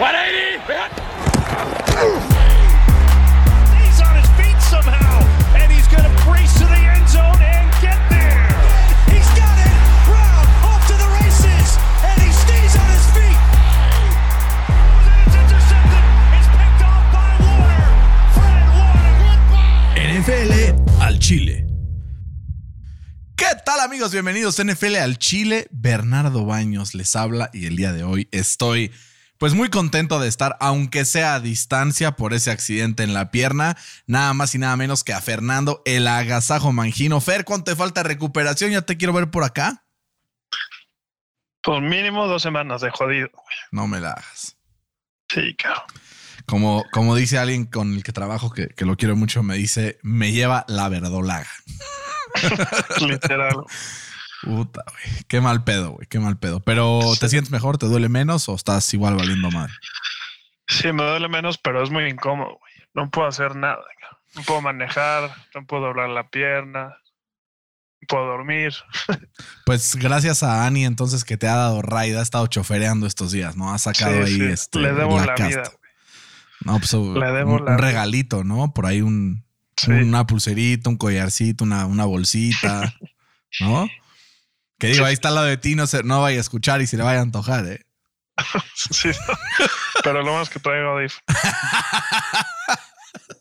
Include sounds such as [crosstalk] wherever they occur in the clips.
He's on his feet somehow, and he's going to brace to the end zone and get there. He's got it. Brown off to the races, and he stays on his feet. It's intercepted. It's picked off by Warner. Fred Warner. NFL al Chile. ¿Qué tal amigos? Bienvenidos a NFL al Chile. Bernardo Baños les habla y el día de hoy estoy pues muy contento de estar, aunque sea a distancia por ese accidente en la pierna, nada más y nada menos que a Fernando el agasajo mangino. Fer, ¿cuánto te falta recuperación? Ya te quiero ver por acá. Pues mínimo dos semanas de jodido. No me la hagas. Sí, claro. Como, como dice alguien con el que trabajo, que, que lo quiero mucho, me dice, me lleva la verdolaga. [laughs] Literal. Puta, güey. Qué mal pedo, güey. Qué mal pedo. Pero, ¿te sientes mejor? ¿Te duele menos o estás igual valiendo mal? Sí, me duele menos, pero es muy incómodo, güey. No puedo hacer nada. No puedo manejar, no puedo doblar la pierna, no puedo dormir. [laughs] Pues gracias a Ani, entonces, que te ha dado raid, ha estado chofereando estos días, ¿no? Ha sacado Sí, ahí sí. este, Le debo la, casta. vida. güey. No, pues Le debo un, la un regalito, ¿no? Por ahí un, una pulserita, un collarcito, una, una bolsita, [laughs] ¿no? Que digo, ahí está al lado de ti, no, se, no vaya a escuchar y se le vaya a antojar, ¿eh? [laughs] Sí. pero lo más que traigo audífonos. [laughs]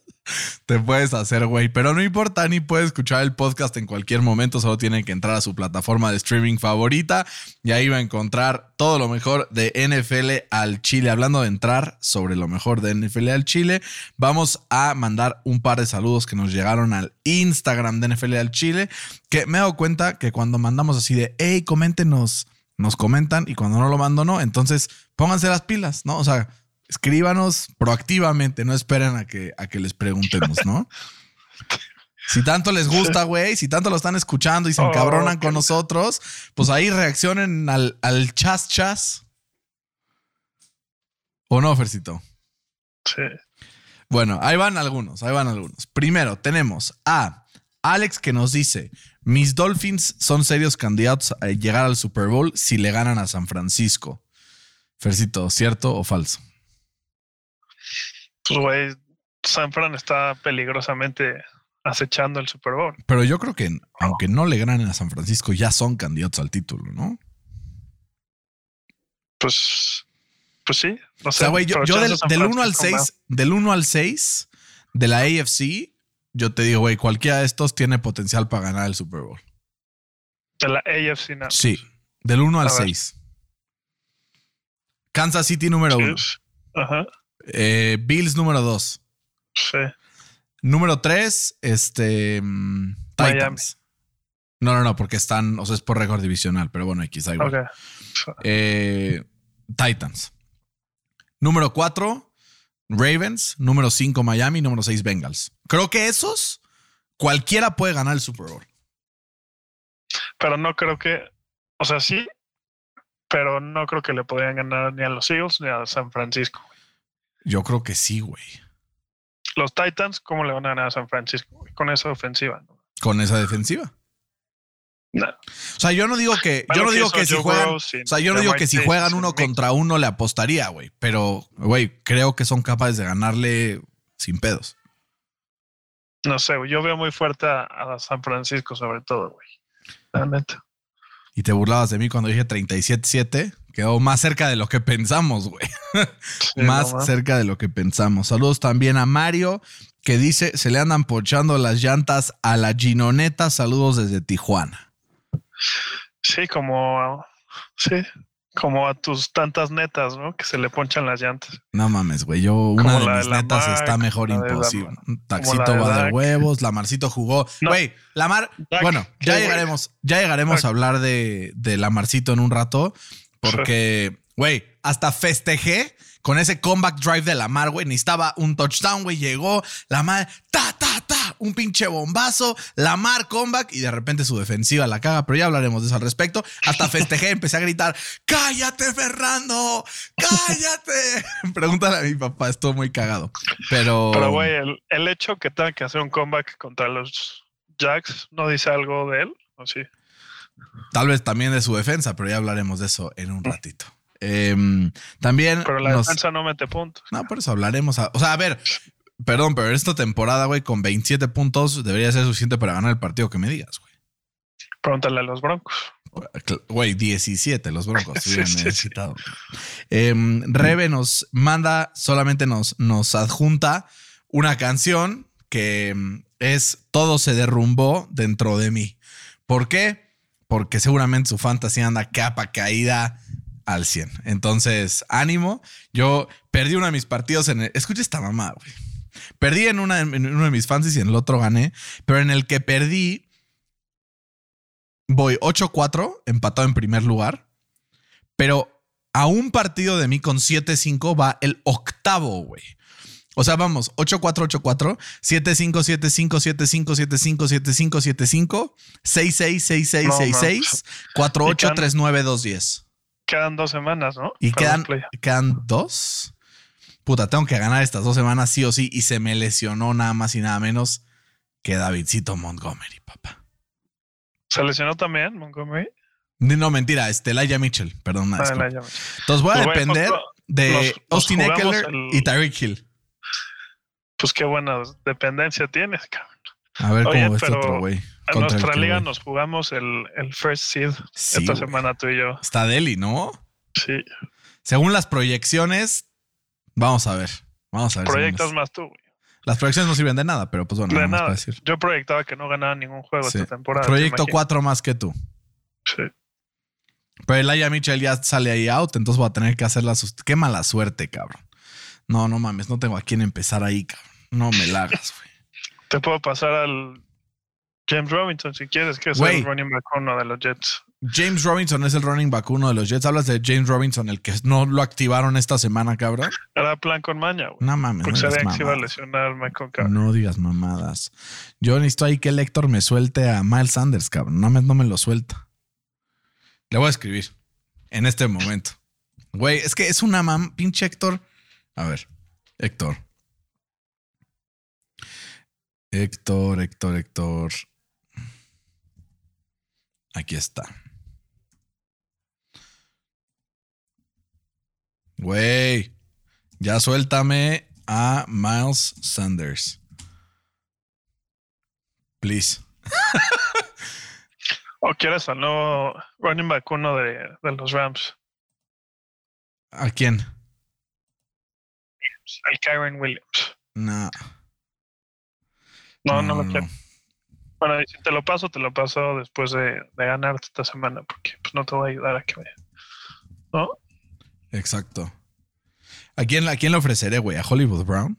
Te puedes hacer, güey. Pero no importa, ni puede escuchar el podcast en cualquier momento. Solo tiene que entrar a su plataforma de streaming favorita y ahí va a encontrar todo lo mejor de NFL al Chile. Hablando de entrar sobre lo mejor de NFL al Chile, vamos a mandar un par de saludos que nos llegaron al Instagram de NFL al Chile. Que me he dado cuenta que cuando mandamos así de, hey, coméntenos, nos comentan y cuando no lo mando, no. Entonces pónganse las pilas, ¿no? O sea, escríbanos proactivamente, no esperen a que, a que les preguntemos, ¿no? [laughs] Si tanto les gusta, güey, si tanto lo están escuchando y se Oh, encabronan con nosotros, pues ahí reaccionen al, al chas chas. ¿O no, Fercito? Sí. Bueno, ahí van algunos, ahí van algunos. Primero, tenemos a Alex que nos dice, mis Dolphins son serios candidatos a llegar al Super Bowl si le ganan a San Francisco. Fercito, ¿cierto o falso? Pues, güey, San Fran está peligrosamente acechando el Super Bowl. Pero yo creo que aunque no le ganen a San Francisco, ya son candidatos al título, ¿no? Pues, pues sí. No O sea, güey, yo, del, del 1 al Francisco 6, del 1 al 6 de la AFC, yo te digo, güey, cualquiera de estos tiene potencial para ganar el Super Bowl. De la AFC, no. Sí, del 1 al A ver. 6. Kansas City número Sí, 1. Ajá. Bills número 2. Sí. Número 3, este. mm, Titans. No, no, no, porque están, o sea, es por récord divisional, pero bueno, X, igual. Eh, Titans. Número 4, Ravens. Número 5, Miami. Número 6, Bengals. Creo que esos, cualquiera puede ganar el Super Bowl. Pero no creo que. O sea, sí. Pero no creo que le podrían ganar ni a los Eagles ni a San Francisco. Yo creo que sí, güey. Los Titans, ¿cómo le van a ganar a San Francisco? Con esa ofensiva. Con esa defensiva. No. O sea, yo no digo que, yo no digo que si juegan, o sea, yo no digo que si juegan uno contra uno le apostaría, güey. Pero, güey, creo que son capaces de ganarle sin pedos. No sé, güey, yo veo muy fuerte a, a San Francisco, sobre todo, güey. La neta. Y te burlabas de mí cuando dije 37-7. Quedó más cerca de lo que pensamos, güey. Sí, [laughs] más no cerca de lo que pensamos. Saludos también a Mario, que dice, se le andan pochando las llantas a la Ginoneta. Saludos desde Tijuana. Sí, como. Sí, como a tus tantas netas, ¿no? Que se le ponchan las llantas. No mames, güey. Yo, una Como de la de mis la netas Mar, está mejor la la imposible. Mar. Un Taxito la de va de huevos. Lamarcito jugó. No. Güey, Lamar. Dak, Bueno, ya llegaremos. Ya llegaremos Dak. a hablar de, de Lamarcito en un rato. Porque, güey, hasta festejé con ese comeback drive de Lamar, güey. Necesitaba un touchdown, güey. Llegó Lamar, ta, ta, ta, un pinche bombazo. Lamar comeback y de repente su defensiva la caga. Pero ya hablaremos de eso al respecto. Hasta festejé, [laughs] empecé a gritar: ¡Cállate, Fernando! ¡Cállate! [laughs] Pregúntale a mi papá, estuvo muy cagado. Pero. Pero, güey, el, el hecho que tenga que hacer un comeback contra los Jacks no dice algo de él, ¿o sí? Tal vez también de su defensa, pero ya hablaremos de eso en un ratito. Em, también. Pero la nos- defensa no mete puntos. No, por eso hablaremos. a- o sea, a ver, perdón, pero esta temporada, güey, con 27 puntos debería ser suficiente para ganar el partido que me digas, güey. Pregúntale a los Broncos. Güey, 17 los Broncos [laughs] Sí, sí, sí. necesitado. Em, Rebe nos manda, solamente nos, nos adjunta una canción que em, es Todo se derrumbó dentro de mí. ¿Por qué? Porque seguramente su fantasía anda capa caída al 100. Entonces, ánimo. Yo perdí uno de mis partidos en el... Escucha esta mamá, güey. Perdí en, una, uno de mis fantasy y en el otro gané. Pero en el que perdí, voy 8-4, empatado en primer lugar. Pero a un partido de mí con 7-5 va el octavo, güey. O sea, vamos, 8-4, 8-4, 7-5, 7-5, 7-5, 7-5, 7-5, 7-5, 6-6, 6-6, No, 6-6, 4-8, quedan- 3-9, 2-10. Quedan dos semanas, ¿no? Y quedan, dos. Puta, tengo que ganar estas dos semanas sí o sí. Y se me lesionó nada más y nada menos que Davidcito Montgomery, papá. ¿Se lesionó también Montgomery? No, mentira, este Elijah Mitchell, perdón. Ah. Entonces voy a Pues, depender pues, de Austin Eckler el- y Tyreek Hill. Pues qué buena dependencia tienes, cabrón. A ver Oye, cómo ves pero otro, güey. En nuestra liga nos jugamos el, el first seed Sí, esta semana tú y yo. Está Deli, ¿no? Sí. Según las proyecciones, vamos a ver. Vamos a ver. Proyectas más tú, güey. Las proyecciones no sirven de nada, pero pues bueno, De nada para decir. Yo proyectaba que no ganaba ningún juego Sí. esta temporada. Proyecto. 4 más que tú. Sí. Pero Elijah Mitchell ya sale ahí out, entonces voy a tener que hacer la Qué mala suerte, cabrón. No, no mames, no tengo a quién empezar ahí, cabrón. No me la hagas, güey. Te puedo pasar al James Robinson si quieres, que es el running back uno de los Jets. James Robinson es el running back uno de los Jets. Hablas de James Robinson, el que no lo activaron esta semana, cabrón. Era plan con maña, güey. No mames, no digas, sabían que se iba a mamadas. lesionar Michael Carter. No digas mamadas. Yo necesito ahí que el Héctor me suelte a Miles Sanders, cabrón. No me, no me lo suelta. Le voy a escribir en este momento. Güey, es que es una mam, pinche Héctor. A ver, Héctor. Héctor, Héctor, Héctor. Aquí está. Güey, ya suéltame a Miles Sanders. Please. [laughs] ¿O quieres al nuevo running back uno de, de los Rams? ¿A quién? El Kyron Williams. No. No, no, lo quiero. Bueno, y si te lo paso, te lo paso después de, de ganarte esta semana, porque pues no te voy a ayudar a que me. ¿No? Exacto. ¿A quién, ¿A quién le ofreceré, güey? ¿A Hollywood Brown?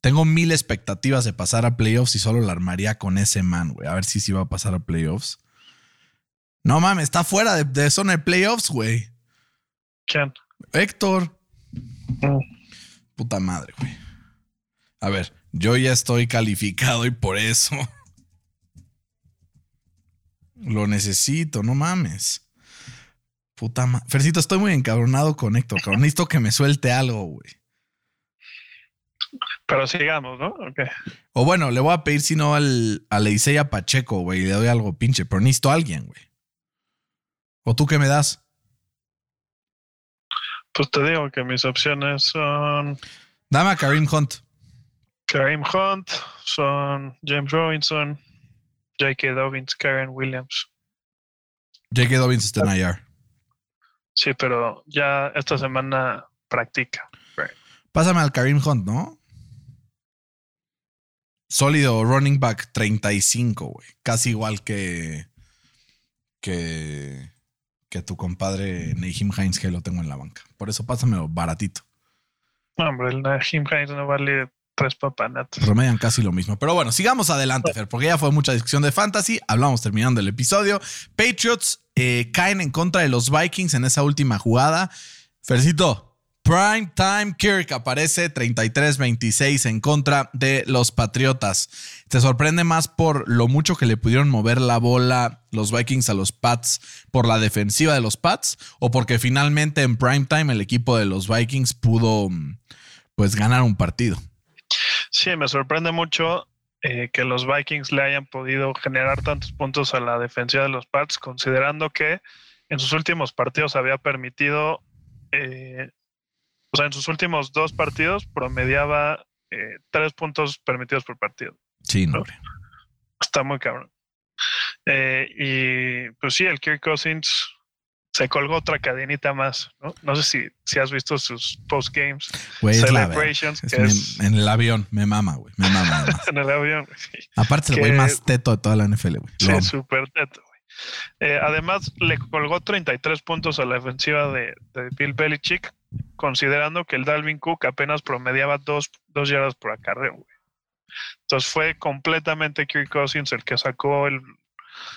Tengo mil expectativas de pasar a playoffs y solo la armaría con ese man, güey. A ver si sí va a pasar a playoffs. No mames, está fuera de, de zona de playoffs, güey. ¿Quién? Héctor. Mm. Puta madre, güey. A ver, yo ya estoy calificado y por eso lo necesito, no mames. Puta madre. Fercito, estoy muy encabronado con Héctor, cabrón. Necesito que me suelte algo, güey. Pero sigamos, ¿no? Ok. O bueno, le voy a pedir si no al, a Leiseya Pacheco, güey. Le doy algo pinche, pero necesito a alguien, güey. ¿O tú qué me das? Pues te digo que mis opciones son Dame a Karim Hunt. Kareem Hunt, son James Robinson, J.K. Dobbins, Karen Williams. J.K. Dobbins está en IR. Sí, pero ya esta semana practica. Pásame al Karim Hunt, ¿no? Sólido running back 35, güey. Casi igual que. que. que tu compadre Nahim Hines, que lo tengo en la banca. Por eso pásamelo baratito. No, hombre, el Najim Hines no vale tres papanatas. Promedian casi lo mismo. Pero bueno, sigamos adelante, Fer, porque ya fue mucha discusión de fantasy. Hablamos terminando el episodio. Patriots eh, caen en contra de los Vikings en esa última jugada. Fercito, Prime Time Kirk aparece 33-26 en contra de los Patriotas. ¿Te sorprende más por lo mucho que le pudieron mover la bola los Vikings a los Pats por la defensiva de los Pats? ¿O porque finalmente en Prime Time el equipo de los Vikings pudo mm, pues ganar un partido? Sí, me sorprende mucho eh, que los Vikings le hayan podido generar tantos puntos a la defensiva de los Pats, considerando que en sus últimos partidos había permitido, eh, o sea, en sus últimos dos partidos promediaba eh, tres puntos permitidos por partido. Sí, no. Está muy cabrón. Eh, y pues sí, el Kirk Cousins se colgó otra cadenita más, ¿no? No sé si, si has visto sus post games celebrations. en el avión, me mama, güey. Me mama. [laughs] en el avión, Aparte, el güey más teto de toda la NFL, güey. Sí, súper teto, güey. Eh, además, le colgó 33 puntos a la defensiva de, Bill Belichick, considerando que el Dalvin Cook apenas promediaba dos, dos yardas por acarreo, güey. Entonces fue completamente Kirk Cousins el que sacó el,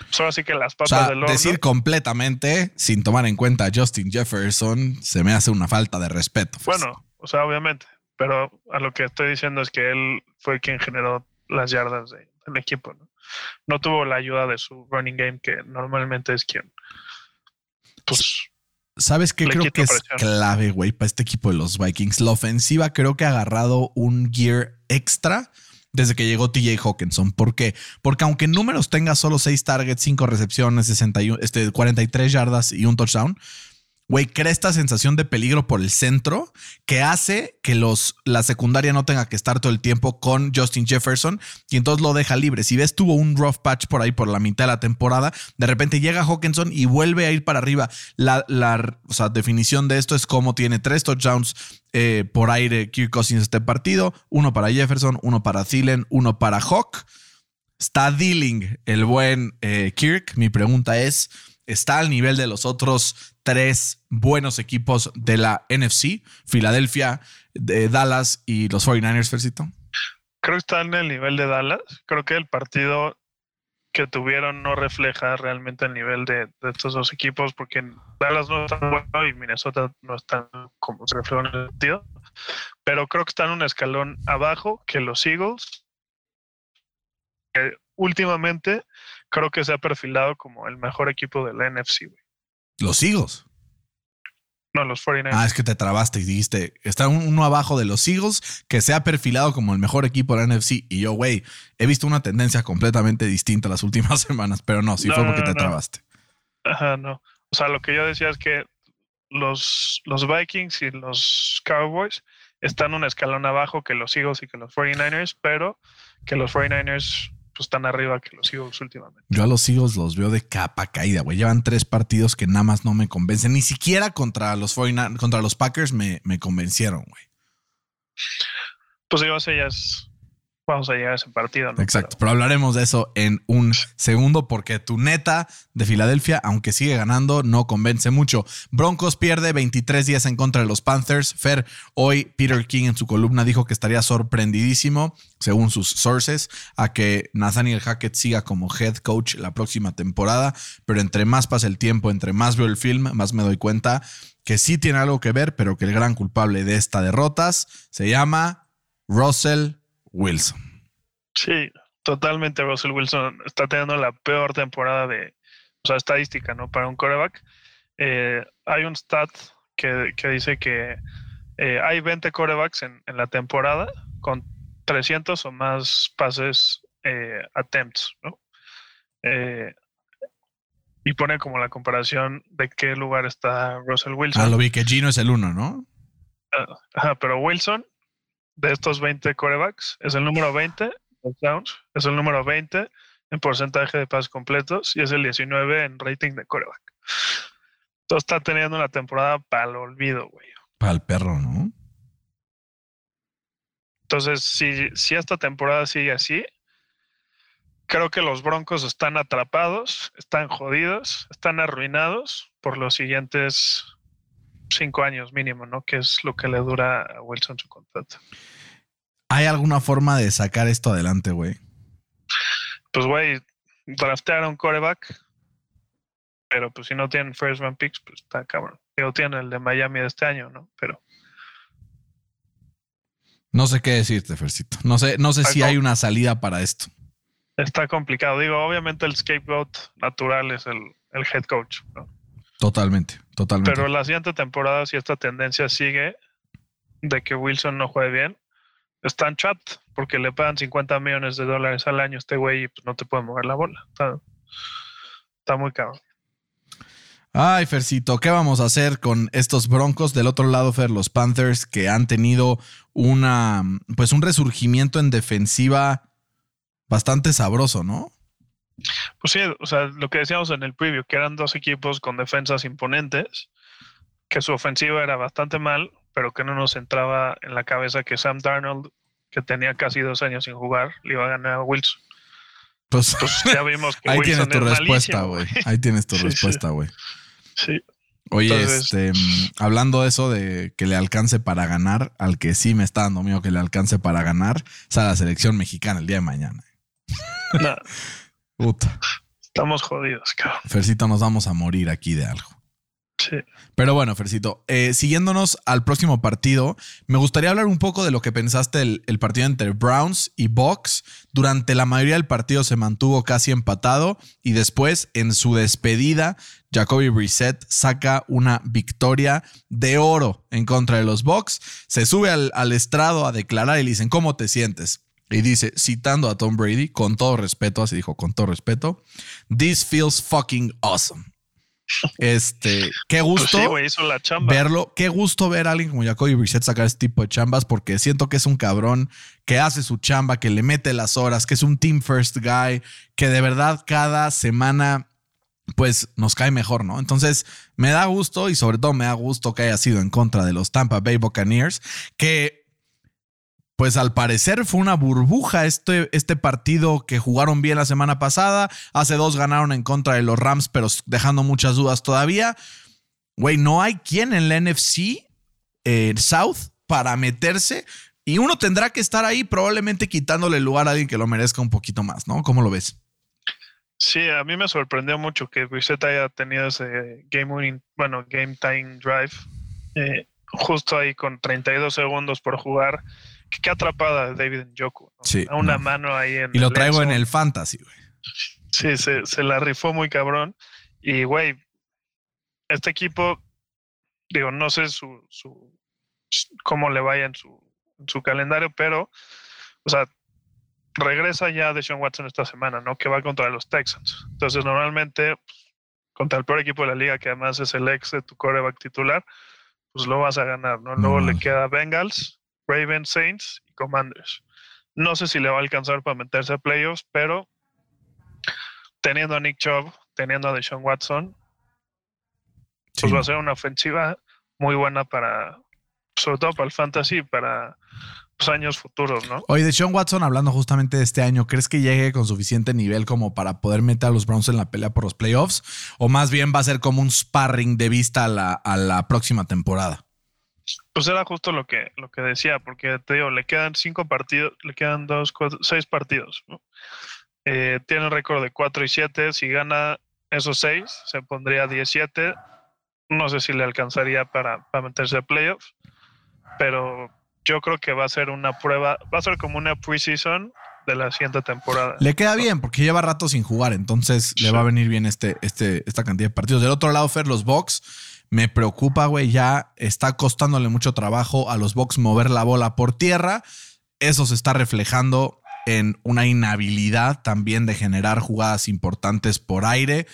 Solo así que las papas del horno. Decir completamente, sin tomar en cuenta a Justin Jefferson, se me hace una falta de respeto. Pues. Bueno, o sea, obviamente. Pero a lo que estoy diciendo es que él fue quien generó las yardas del equipo. ¿no? no tuvo la ayuda de su running game, que normalmente es quien. Pues. ¿Sabes qué creo que es clave, güey, para este equipo de los Vikings? La ofensiva creo que ha agarrado un gear extra desde que llegó TJ Hawkinson. ¿Por qué? Porque aunque en números tenga solo 6 targets, 5 recepciones, 61, este, 43 yardas y un touchdown, güey, crea esta sensación de peligro por el centro que hace que los, la secundaria no tenga que estar todo el tiempo con Justin Jefferson y entonces lo deja libre. Si ves, tuvo un rough patch por ahí por la mitad de la temporada, de repente llega Hawkinson y vuelve a ir para arriba. La, la definición de esto es como tiene tres touchdowns eh, por aire Kirk Cousins este partido, uno para Jefferson, uno para Thielen, uno para Hawk. Está dealing el buen eh, Kirk. Mi pregunta es, ¿está al nivel de los otros tres buenos equipos de la NFC, Filadelfia, Dallas y los 49ers, Fercito? Creo que está en el nivel de Dallas. Creo que el partido que tuvieron no refleja realmente el nivel de, estos dos equipos, porque Dallas no está bueno y Minnesota no está como se refleja en el sentido. Pero creo que están un escalón abajo que los Eagles. últimamente creo que se ha perfilado como el mejor equipo de la NFC. Los Eagles. No, los 49ers. Ah, es que te trabaste y dijiste, está uno abajo de los Eagles que se ha perfilado como el mejor equipo de la NFC. Y yo, güey, he visto una tendencia completamente distinta las últimas [laughs] semanas, pero no, sí fue porque te trabaste. Ajá, no. O sea, lo que yo decía es que los, los Vikings y los Cowboys están un escalón abajo que los Eagles y que los 49ers, pero que los 49ers pues están arriba que los Eagles últimamente. Yo a los Eagles los veo de capa caída, güey. Llevan tres partidos que nada más no me convencen. Ni siquiera contra los, contra los Packers me, me convencieron, güey. Pues digo, ya es vamos a llegar a ese partido. ¿no? Exacto, pero... hablaremos de eso en un segundo porque tu neta de Filadelfia, aunque sigue ganando, no convence mucho. Broncos pierde 23 días en contra de los Panthers. Fer, hoy Peter King en su columna dijo que estaría sorprendidísimo, según sus sources, a que Nathaniel Hackett siga como head coach la próxima temporada, pero entre más pasa el tiempo, entre más veo el film, más me doy cuenta que sí tiene algo que ver, pero que el gran culpable de esta derrotas se llama Russell Wilson. Sí, totalmente. Russell Wilson está teniendo la peor temporada de, o sea, estadística, ¿no? Para un coreback. Eh, hay un stat que, dice que eh, hay 20 corebacks en, la temporada con 300 o más pases eh, attempts, ¿no? y pone como la comparación de qué lugar está Russell Wilson. Ah, lo vi que Gino es el uno, ¿no? Ah, ajá, pero Wilson de estos 20 corebacks es el número 20 es el número 20 en porcentaje de pases completos y es el 19 en rating de coreback. Entonces está teniendo una temporada para el olvido, güey. Para el perro, ¿no? Entonces, si, si esta temporada sigue así, creo que los Broncos están atrapados, están jodidos, están arruinados por los siguientes cinco años mínimo, ¿no? Que es lo que le dura a Wilson su contrato. ¿Hay alguna forma de sacar esto adelante, güey? Pues, güey, draftear a un coreback, pero pues si no tienen first round picks, pues está cabrón. Digo, tienen el de Miami de este año, ¿no? Pero. No sé qué decirte, Fercito. No sé, no sé si hay una salida para esto. Está complicado. Digo, obviamente el scapegoat natural es el, el head coach, ¿no? Totalmente, totalmente. Pero la siguiente temporada, si esta tendencia sigue de que Wilson no juegue bien, está en chat porque le pagan 50 millones de dólares al año a este güey y pues no te puede mover la bola. Está, muy caro. Ay, Fercito, ¿qué vamos a hacer con estos Broncos? Del otro lado, Fer, los Panthers que han tenido una, pues un resurgimiento en defensiva bastante sabroso, ¿no? Pues sí, o sea, lo que decíamos en el preview, que eran dos equipos con defensas imponentes, que su ofensiva era bastante mal, pero que no nos entraba en la cabeza que Sam Darnold, que tenía casi dos años sin jugar, le iba a ganar a Wilson. Pues, Pues ya vimos que [laughs] ahí Wilson tienes tu es respuesta, malísimo, güey. Ahí tienes tu [laughs] Sí, respuesta, güey. Sí, Oye, Entonces- este, hablando de eso de que le alcance para ganar, al que sí me está dando miedo que le alcance para ganar, es a la selección mexicana el día de mañana. [laughs] no, Puta. estamos jodidos, cabrón. Fercito, nos vamos a morir aquí de algo. Sí. Pero bueno, Fercito, eh, siguiéndonos al próximo partido, me gustaría hablar un poco de lo que pensaste el, el partido entre Browns y Bucks. Durante la mayoría del partido se mantuvo casi empatado y después, en su despedida, Jacoby Brissett saca una victoria de oro en contra de los Bucks. Se sube al, al estrado a declarar y le dicen, ¿cómo te sientes? Y dice, citando a Tom Brady, con todo respeto, así dijo, con todo respeto, This feels fucking awesome. Este, qué Pues gusto sí, güey, hizo la chamba. verlo. Qué gusto ver a alguien como Jacoby Brissett sacar este tipo de chambas porque siento que es un cabrón que hace su chamba, que le mete las horas, que es un team first guy, que de verdad cada semana pues nos cae mejor, ¿no? Entonces me da gusto y sobre todo me da gusto que haya sido en contra de los Tampa Bay Buccaneers, que pues al parecer fue una burbuja este, este partido que jugaron bien la semana pasada. Hace dos ganaron en contra de los Rams, pero dejando muchas dudas todavía. Güey, no hay quien en la NFC eh, South para meterse. Y uno tendrá que estar ahí probablemente quitándole el lugar a alguien que lo merezca un poquito más, ¿no? ¿Cómo lo ves? Sí, a mí me sorprendió mucho que Brissett haya tenido ese game winning, bueno, game time drive, eh, justo ahí con 32 segundos por jugar. Qué, qué atrapada David Njoku. ¿no? Sí, A una no. mano ahí en Y lo traigo en el fantasy, güey. Sí, se, se la rifó muy cabrón. Y, güey, este equipo, digo, no sé su, su cómo le vaya en su, en su calendario, pero, o sea, regresa ya de Sean Watson esta semana, ¿no? Que va contra los Texans. Entonces, normalmente, pues, contra el peor equipo de la liga, que además es el ex de tu coreback titular, pues lo vas a ganar, ¿no? Luego No. le queda Bengals, Ravens, Saints y Commanders. No sé si le va a alcanzar para meterse a playoffs, pero teniendo a Nick Chubb, teniendo a Deshaun Watson, pues va a ser una ofensiva muy buena para, sobre todo para el fantasy, para los años futuros, ¿no? Oye, de Sean Watson, hablando justamente de este año, ¿crees que llegue con suficiente nivel como para poder meter a los Browns en la pelea por los playoffs? ¿O más bien va a ser como un sparring de vista a la, a la próxima temporada? Pues era justo lo que, lo que decía, porque te digo, le quedan cinco partidos, le quedan dos, cuatro, seis partidos. ¿no? Eh, tiene el récord de 4 y 7. Si gana esos seis, se pondría 17. No sé si le alcanzaría para, para meterse a playoffs, pero yo creo que va a ser una prueba, va a ser como una preseason de la siguiente temporada. Le queda bien porque lleva rato sin jugar, entonces le va a venir bien este, este, esta cantidad de partidos. Del otro lado, Fer, los Bucks, me preocupa, güey, ya está costándole mucho trabajo a los Bucks mover la bola por tierra. Eso se está reflejando en una inhabilidad también de generar jugadas importantes por aire.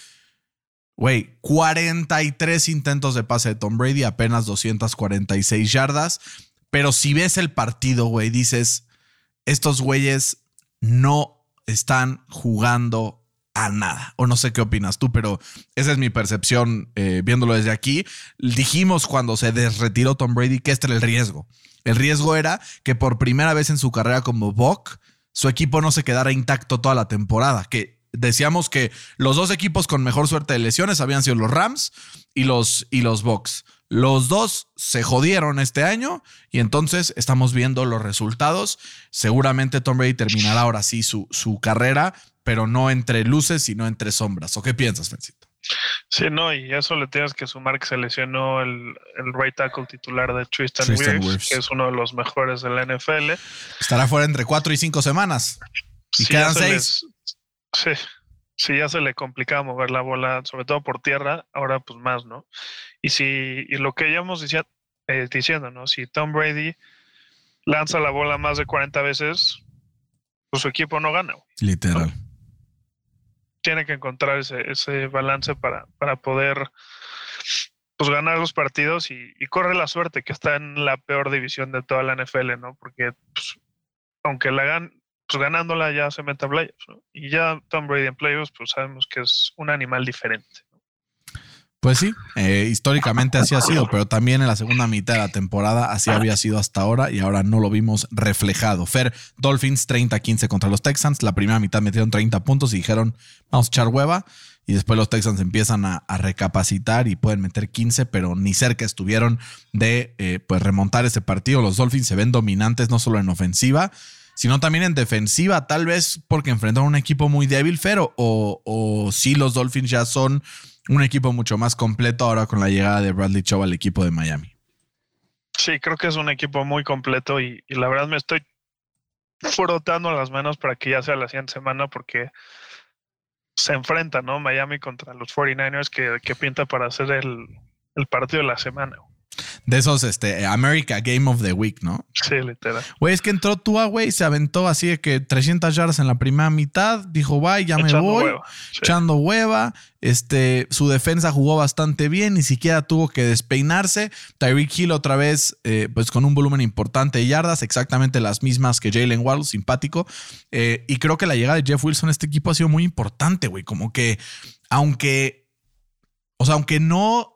Güey, 43 intentos de pase de Tom Brady, apenas 246 yardas. Pero si ves el partido, güey, dices, estos güeyes no están jugando a nada. O no sé qué opinas tú, pero esa es mi percepción eh, viéndolo desde aquí. Dijimos cuando se desretiró Tom Brady que este era el riesgo. El riesgo era que por primera vez en su carrera como Buck, su equipo no se quedara intacto toda la temporada. Que decíamos que los dos equipos con mejor suerte de lesiones habían sido los Rams y los, y los. Los dos se jodieron este año y entonces estamos viendo los resultados. Seguramente Tom Brady terminará ahora sí su, su carrera, pero no entre luces, sino entre sombras. ¿O qué piensas, Fencito? Sí, no, y eso le tienes que sumar que se lesionó el, el right tackle titular de Tristan, Tristan que es uno de los mejores de la NFL. Estará fuera entre cuatro y cinco semanas. Y Sí, quedan ya se seis. les- sí, sí, ya se le complicaba mover la bola, sobre todo por tierra, ahora pues más, ¿no? Y si, y lo que llevamos decía- eh, diciendo, ¿no? Si Tom Brady lanza la bola más de 40 veces, pues su equipo no gana. Literal. Tiene que encontrar ese, ese balance para, para poder pues ganar los partidos y, corre la suerte que está en la peor división de toda la NFL, ¿no? Porque pues, aunque la gan pues ganándola ya se mete a playoffs, ¿no? Y ya Tom Brady en playoffs, pues sabemos que es un animal diferente. Pues sí, eh, históricamente así ha sido, pero también en la segunda mitad de la temporada así había sido hasta ahora y ahora no lo vimos reflejado. Fer, Dolphins 30-15 contra los Texans, la primera mitad metieron 30 puntos y dijeron, vamos a echar hueva y después los Texans empiezan a, recapacitar y pueden meter 15, pero ni cerca estuvieron de eh, pues remontar ese partido. Los Dolphins se ven dominantes no solo en ofensiva, sino también en defensiva, tal vez porque enfrentaron un equipo muy débil, Fer, o, o si los Dolphins ya son un equipo mucho más completo ahora con la llegada de Bradley Chubb al equipo de Miami. Sí, creo que es un equipo muy completo y, la verdad me estoy frotando las manos para que ya sea la siguiente semana porque se enfrenta, ¿no? Miami contra los 49ers que, que pinta para hacer el, el partido de la semana de esos, este, America Game of the Week, ¿no? Sí, literal. Güey, es que entró Tua, güey, se aventó así de que 300 yardas en la primera mitad, dijo, bye, ya me voy, echando hueva. Este, su defensa jugó bastante bien, ni siquiera tuvo que despeinarse. Tyreek Hill otra vez, eh, pues con un volumen importante de yardas, exactamente las mismas que Jalen Waddle, simpático. Eh, y creo que la llegada de Jeff Wilson a este equipo ha sido muy importante, güey, como que, aunque, o sea, aunque no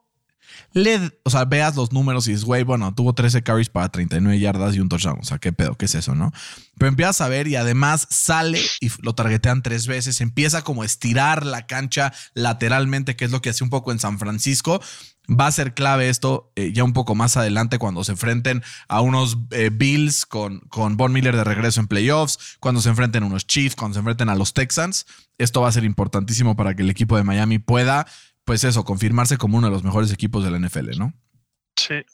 le, o sea, veas los números y dices, güey, bueno, tuvo 13 carries para 39 yardas y un touchdown. O sea, qué pedo, qué es eso, ¿no? Pero empiezas a ver y además sale y lo targetean tres veces. Empieza como a estirar la cancha lateralmente, que es lo que hace un poco en San Francisco. Va a ser clave esto eh, ya un poco más adelante cuando se enfrenten a unos eh, Bills con, con Von Miller de regreso en playoffs, cuando se enfrenten a unos Chiefs, cuando se enfrenten a los Texans. Esto va a ser importantísimo para que el equipo de Miami pueda pues eso, confirmarse como uno de los mejores equipos de la NFL, ¿no? Sí.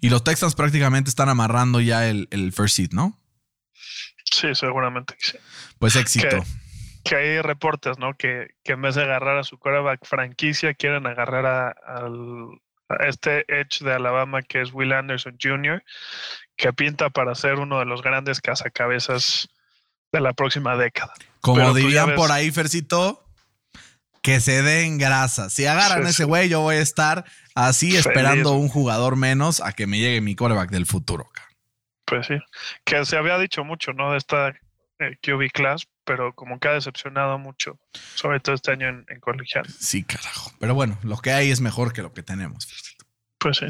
Y los Texans prácticamente están amarrando ya el, first seed, ¿no? Sí, seguramente sí. Pues éxito. Que, hay reportes, ¿no? Que, en vez de agarrar a su quarterback franquicia, quieren agarrar a, este edge de Alabama que es Will Anderson Jr., que pinta para ser uno de los grandes cazacabezas de la próxima década. Como dirían por ahí, Fercito, que se den grasa. Si agarran ese güey, yo voy a estar así esperando un jugador menos a que me llegue mi coreback del futuro. Pues sí, que se había dicho mucho, ¿no? De esta eh, QB class, pero como que ha decepcionado mucho, sobre todo este año en, colegial. Sí, carajo. Pero bueno, lo que hay es mejor que lo que tenemos. Pues sí.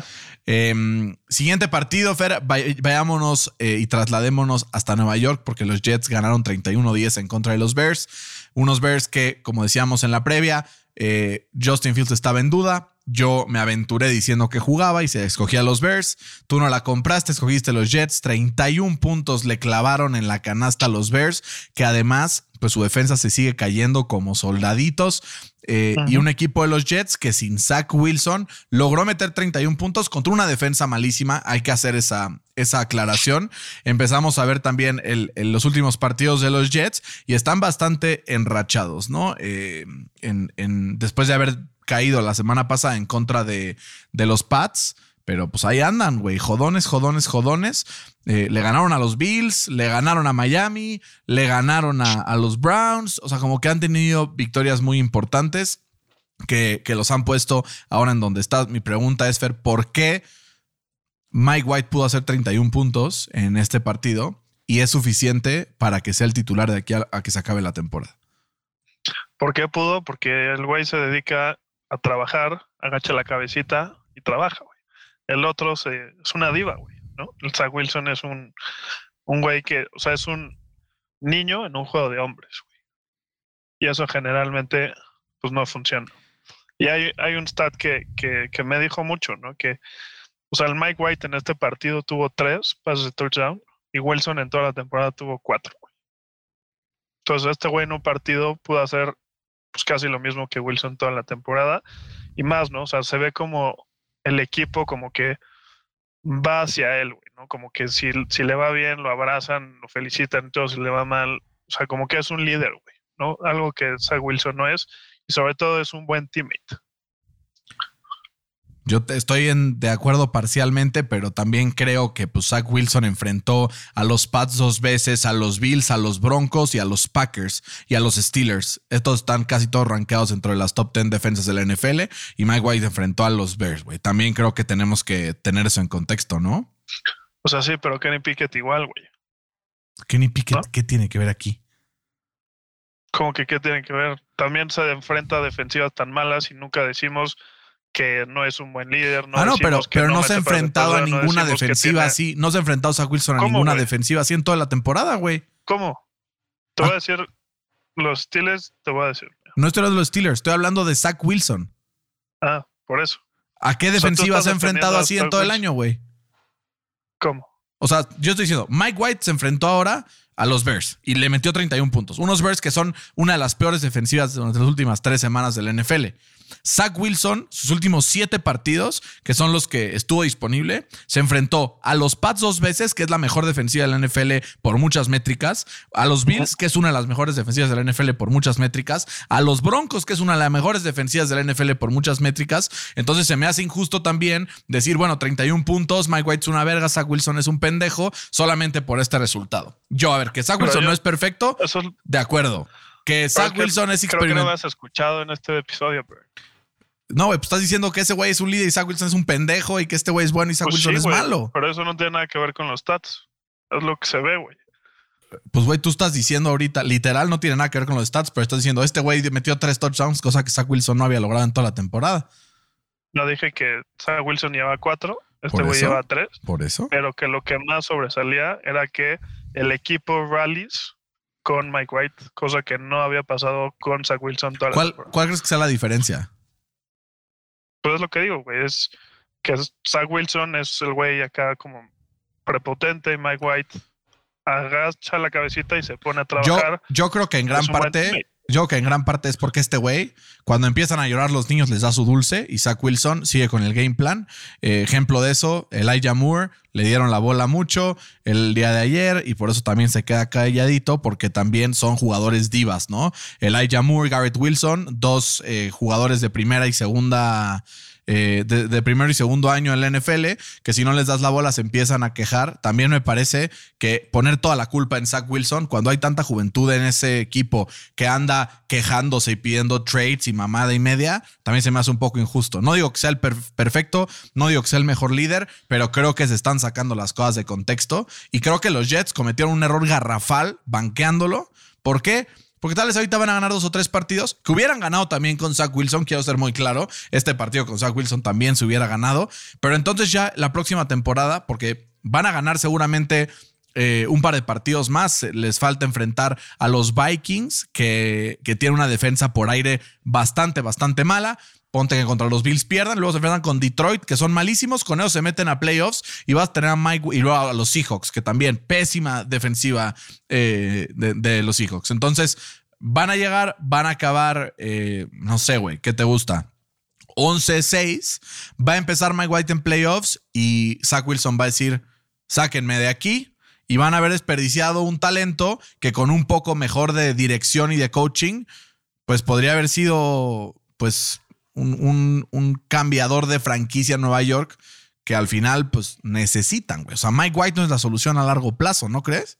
Em, siguiente partido, Fer, vayámonos eh, y trasladémonos hasta Nueva York porque los Jets ganaron 31-10 en contra de los Bears. Unos Bears que, como decíamos en la previa, eh, Justin Fields estaba en duda. Yo me aventuré diciendo que jugaba y se escogía los Bears. Tú no la compraste, escogiste los Jets. 31 puntos le clavaron en la canasta a los Bears, que además, pues su defensa se sigue cayendo como soldaditos. Eh, y un equipo de los Jets que sin Zach Wilson logró meter 31 puntos contra una defensa malísima. Hay que hacer esa, esa aclaración. Empezamos a ver también los últimos partidos de los Jets y están bastante enrachados, ¿no? Eh, en, después de haber caído la semana pasada en contra de, de los Pats. Pero pues ahí andan, güey. Jodones, jodones, jodones. Eh, le ganaron a los Bills, le ganaron a Miami, le ganaron a, los Browns. O sea, como que han tenido victorias muy importantes que, que, los han puesto ahora en donde está. Mi pregunta es, Fer, ¿por qué Mike White pudo hacer 31 puntos en este partido y es suficiente para que sea el titular de aquí a, que se acabe la temporada? ¿Por qué pudo? Porque el güey se dedica a trabajar, agacha la cabecita y trabaja, el otro es una diva, güey, ¿no? El Zach Wilson es un, un güey que, o sea, es un niño en un juego de hombres, güey. Y eso generalmente, pues no funciona. Y hay, hay un stat que, que, me dijo mucho, ¿no? Que, o sea, el Mike White en este partido tuvo tres pases de touchdown y Wilson en toda la temporada tuvo cuatro, güey. Entonces, este güey en un partido pudo hacer pues casi lo mismo que Wilson toda la temporada y más, ¿no? O sea, se ve como el equipo como que va hacia él, ¿no? Como que si, si le va bien, lo abrazan, lo felicitan, todo si le va mal, o sea, como que es un líder, ¿no? Algo que Zach Wilson no es, y sobre todo es un buen teammate. Yo te- estoy en- de acuerdo parcialmente, pero también creo que pues, Zach Wilson enfrentó a los Pats dos veces, a los Bills, a los Broncos y a los Packers y a los Steelers. Estos están casi todos rankeados dentro de las top 10 defensas de la NFL y Mike White enfrentó a los Bears, güey. También creo que tenemos que tener eso en contexto, ¿no? O sea, sí, pero Kenny Pickett igual, güey. Kenny Pickett, ¿No? ¿qué tiene que ver aquí? Como que qué tiene que ver. También se enfrenta a defensivas tan malas y nunca decimos que no es un buen líder. No ah, no, pero, pero no, se ha enfrentado a no ninguna defensiva tiene- así. No se ha enfrentado Zach Wilson a ¿Cómo, ninguna defensiva así en toda la temporada, güey. ¿Cómo? Te Ah. voy a decir, los Steelers, te voy a decir. No estoy hablando de los Steelers, estoy hablando de Zach Wilson. Ah, por eso. ¿A qué defensiva se ha enfrentado a así en todo el año, güey? ¿Cómo? O sea, yo estoy diciendo, Mike White se enfrentó ahora a los Bears y le metió 31 puntos. Unos Bears que son una de las peores defensivas durante las últimas tres semanas del NFL. Zach Wilson, sus últimos siete partidos, que son los que estuvo disponible, se enfrentó a los Pats dos veces, que es la mejor defensiva de la NFL por muchas métricas, a los Bills, que es una de las mejores defensivas de la NFL por muchas métricas, a los Broncos, que es una de las mejores defensivas de la NFL por muchas métricas. Entonces se me hace injusto también decir, bueno, 31 puntos, Mike White es una verga, Zach Wilson es un pendejo, solamente por este resultado. Yo, a ver, que Zach Wilson yo- no es perfecto, Eso de acuerdo. Que Zach que Wilson es Creo que no me has escuchado en este episodio, pero. No, güey, pues estás diciendo que ese güey es un líder y Zach Wilson es un pendejo y que este güey es bueno y Zach Pues Wilson sí, es malo. Pero eso no tiene nada que ver con los stats. Es lo que se ve, güey. Pues, güey, tú estás diciendo ahorita, literal, no tiene nada que ver con los stats, pero estás diciendo, este güey metió tres touchdowns, cosa que Zach Wilson no había logrado en toda la temporada. No dije que Zach Wilson lleva cuatro, este güey lleva tres, Por eso. pero que lo que más sobresalía era que el equipo rallies con Mike White, cosa que no había pasado con Zach Wilson toda la ¿Cuál, temporada. ¿Cuál crees que sea la diferencia? Pues es lo que digo, güey, es que Zach Wilson es el güey acá como prepotente y Mike White agacha la cabecita y se pone a Yo, trabajar. yo creo que en gran parte. Yo que en gran parte es porque este güey, cuando empiezan a llorar los niños, les da su dulce Zach Wilson sigue con el game plan. Eh, ejemplo de eso, Elijah Moore le dieron la bola mucho el día de ayer y por eso también se queda calladito porque también son jugadores divas, ¿no? Elijah Moore, Garrett Wilson, dos eh, jugadores de primera y segunda eh, de, primero y segundo año en la NFL, que si no les das la bola se empiezan a quejar. También me parece que poner toda la culpa en Zach Wilson, cuando hay tanta juventud en ese equipo que anda quejándose y pidiendo trades y mamada y media, también se me hace un poco injusto. No digo que sea el per- perfecto, no digo que sea el mejor líder, pero creo que se están sacando las cosas de contexto y creo que los Jets cometieron un error garrafal banqueándolo. ¿Por qué? Porque tal vez ahorita van a ganar dos o tres partidos que hubieran ganado también con Zach Wilson. Quiero ser muy claro. Este partido con Zach Wilson también se hubiera ganado. Pero entonces ya la próxima temporada, porque van a ganar seguramente eh, un par de partidos más. Les falta enfrentar a los Vikings, que, que tienen una defensa por aire bastante, bastante mala. Ponte que contra los Bills pierdan, luego se enfrentan con Detroit, que son malísimos, con ellos se meten a playoffs y vas a tener a Mike y luego a los Seahawks, que también pésima defensiva eh, de, los Seahawks. Entonces, van a llegar, van a acabar, eh, no sé, güey, ¿qué te gusta? 11-6, va a empezar Mike White en playoffs y Zach Wilson va a decir, sáquenme de aquí y van a haber desperdiciado un talento que con un poco mejor de dirección y de coaching, pues podría haber sido, pues, un, un- un cambiador de franquicia en Nueva York que al final, pues, necesitan, güey. O sea, Mike White no es la solución a largo plazo, ¿no crees?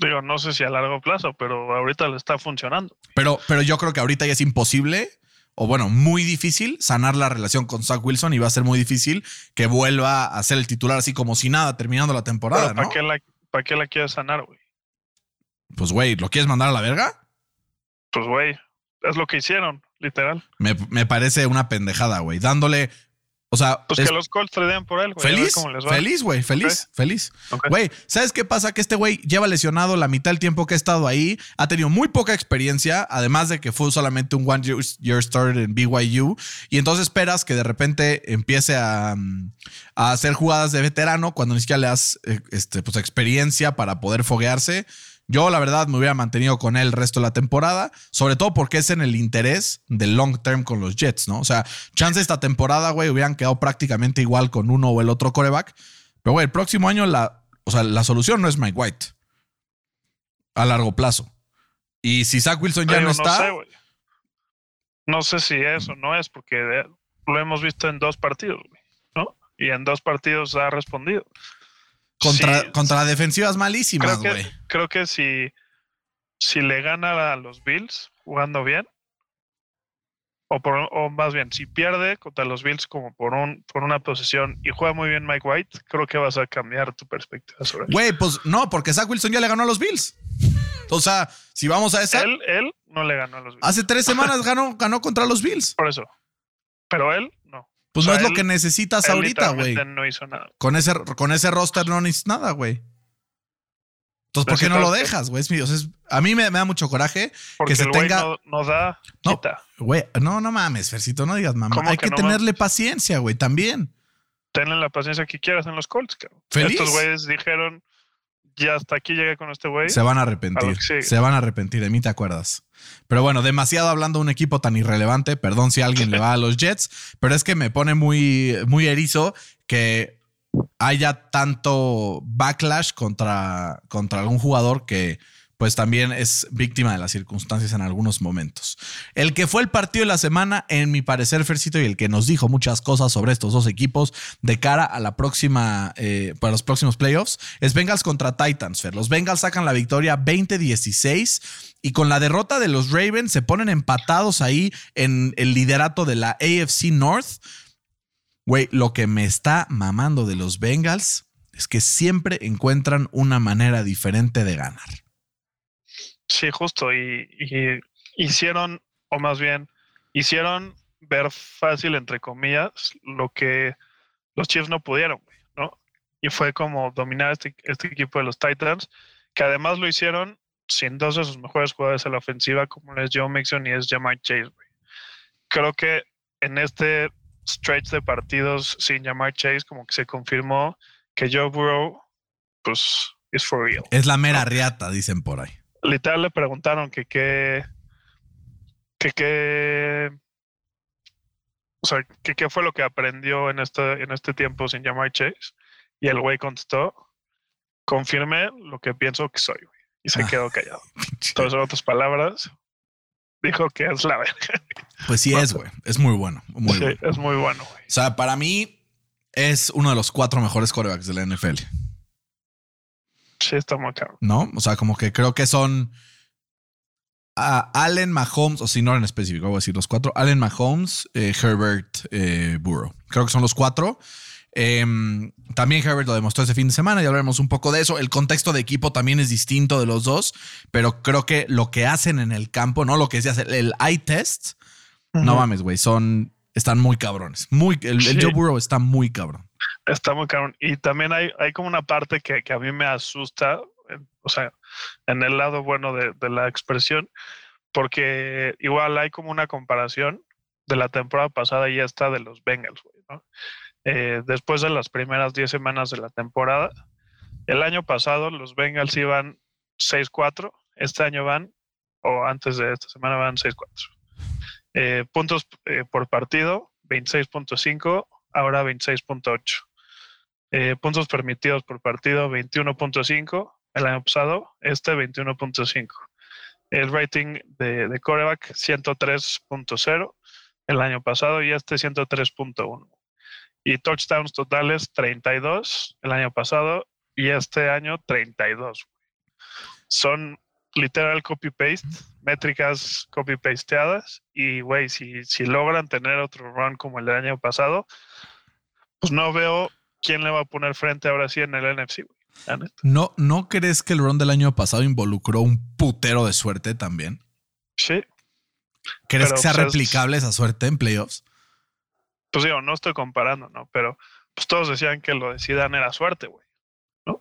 Digo, no sé si a largo plazo, pero ahorita le está funcionando. Pero, pero yo creo que ahorita ya es imposible, o bueno, muy difícil sanar la relación con Zach Wilson y va a ser muy difícil que vuelva a ser el titular así como si nada terminando la temporada, ¿para ¿no? qué la, qué la quieres sanar, güey? Pues, güey, ¿lo quieres mandar a la verga? Pues, güey, es lo que hicieron, literal. Me, me parece una pendejada, güey. Dándole. O sea, Pues es- que los Colts tradean por él, güey. feliz, cómo les va. feliz, güey, feliz, feliz. Güey, ¿sabes qué pasa? Que este güey lleva lesionado la mitad del tiempo que ha estado ahí, ha tenido muy poca experiencia, además de que fue solamente un one year, year starter en BYU, y entonces esperas que de repente empiece a, a hacer jugadas de veterano cuando ni siquiera le das eh, este, pues, experiencia para poder foguearse. Yo, la verdad, me hubiera mantenido con él el resto de la temporada, sobre todo porque es en el interés del long term con los Jets, ¿no? O sea, chance esta temporada, güey, hubieran quedado prácticamente igual con uno o el otro coreback. Pero, güey, el próximo año la, o sea, la solución no es Mike White a largo plazo. Y si Zach Wilson ya Digo, no está, sé. No sé si eso no es, porque de- lo hemos visto en dos partidos, güey, ¿no? Y en dos partidos ha respondido. Contra, Sí, contra defensivas malísimas, creo güey. que, creo que si, si le gana a los Bills jugando bien, o, por, o más bien, si pierde contra los Bills como por, un, por una posesión y juega muy bien Mike White, creo que vas a cambiar tu perspectiva sobre él. Güey, pues no, porque Zach Wilson ya le ganó a los Bills. O sea, si vamos a esa, Él, él no le ganó a los Bills. hace tres semanas ganó, ganó contra los Bills. Por eso. Pero él. Pues O no es lo él- que necesitas ahorita, güey. no hizo nada. Con ese, con ese roster no necesitas nada, güey. Entonces, ¿por qué no lo dejas, güey? O sea, a mí me, me da mucho coraje Porque se el tenga- no, no da, No. Güey, no, no mames, Fercito, no digas mamá. ¿Cómo Hay que que, no tenerle paciencia, güey, también. Tenle la paciencia que quieras en los Colts, cabrón. Feliz. Estos güeyes dijeron, ya hasta aquí llegué con este güey. Se van a arrepentir. Se van a arrepentir, de mí te acuerdas. Pero bueno, demasiado hablando de un equipo tan irrelevante. Perdón si alguien le va a los Jets, pero es que me pone muy, muy erizo que haya tanto backlash contra, contra algún jugador que pues también es víctima de las circunstancias en algunos momentos. El que fue el partido de la semana, en mi parecer, Fercito, y el que nos dijo muchas cosas sobre estos dos equipos de cara a la próxima, eh, para los próximos playoffs, es Bengals contra Titans. Fer. Los Bengals sacan la victoria 20-16 y con la derrota de los Ravens se ponen empatados ahí en el liderato de la AFC North. Güey, lo que me está mamando de los Bengals es que siempre encuentran una manera diferente de ganar. Sí, justo. Y, hicieron, o más bien, hicieron ver fácil, entre comillas, lo que los Chiefs no pudieron, ¿no? Y fue como dominar este, este equipo de los Titans, que además lo hicieron sin dos de sus mejores jugadores en la ofensiva, como es Joe Mixon y es Jamar Chase. Creo que en este stretch de partidos sin Jamar Chase, como que se confirmó que Joe Burrow, pues, is for real Es la mera riata, dicen por ahí. Literal le preguntaron que qué que qué o sea que qué fue lo que aprendió en este en este tiempo sin llamar Chase y el güey contestó confirmé lo que pienso que soy güey", y se Ah. quedó callado [laughs] entonces en otras palabras dijo que es la verga Pues sí es, güey. Es muy bueno. Muy Sí, bueno. es muy bueno güey O sea, para mí es uno de los cuatro mejores corebacks de la NFL, sí está muy caro ¿no? O sea, como que creo que son ah, Allen, Mahomes, o si no en específico, voy a decir los cuatro. Allen, Mahomes, eh, Herbert, eh, Burrow. Creo que son los cuatro. Em, también Herbert lo demostró ese fin de semana, ya hablaremos un poco de eso. El contexto de equipo también es distinto de los dos, pero creo que lo que hacen en el campo, ¿no? Lo que se hace, el eye test, no mames, güey, son, están muy cabrones. Muy, el, el Sí. Joe Burrow está muy cabrón. Está muy cabrón. Y también hay, hay como una parte que, que a mí me asusta, o sea, en el lado bueno de, de la expresión, porque igual hay como una comparación de la temporada pasada y esta de los Bengals, ¿no? Eh, después de las primeras 10 semanas de la temporada, el año pasado los Bengals iban 6-4, este año van, o antes de esta semana van 6-4. Eh, puntos eh, por partido, 26.5, ahora 26.8. Eh, puntos permitidos por partido, 21.5 el año pasado, este 21.5. El rating de, de coreback, 103.0 el año pasado y este 103.1. Y touchdowns totales, 32 el año pasado y este año 32. Son literal copy-paste, métricas copy-pasteadas y, güey, si, si logran tener otro run como el del año pasado, pues no veo quién le va a poner frente ahora sí en el NFC, güey. ¿No, ¿No crees que el run del año pasado involucró un putero de suerte también? Sí, ¿Crees Pero, que sea pues, es- replicable esa suerte en playoffs? pues digo, no estoy comparando, ¿no? Pero pues todos decían que lo decidan era suerte, güey.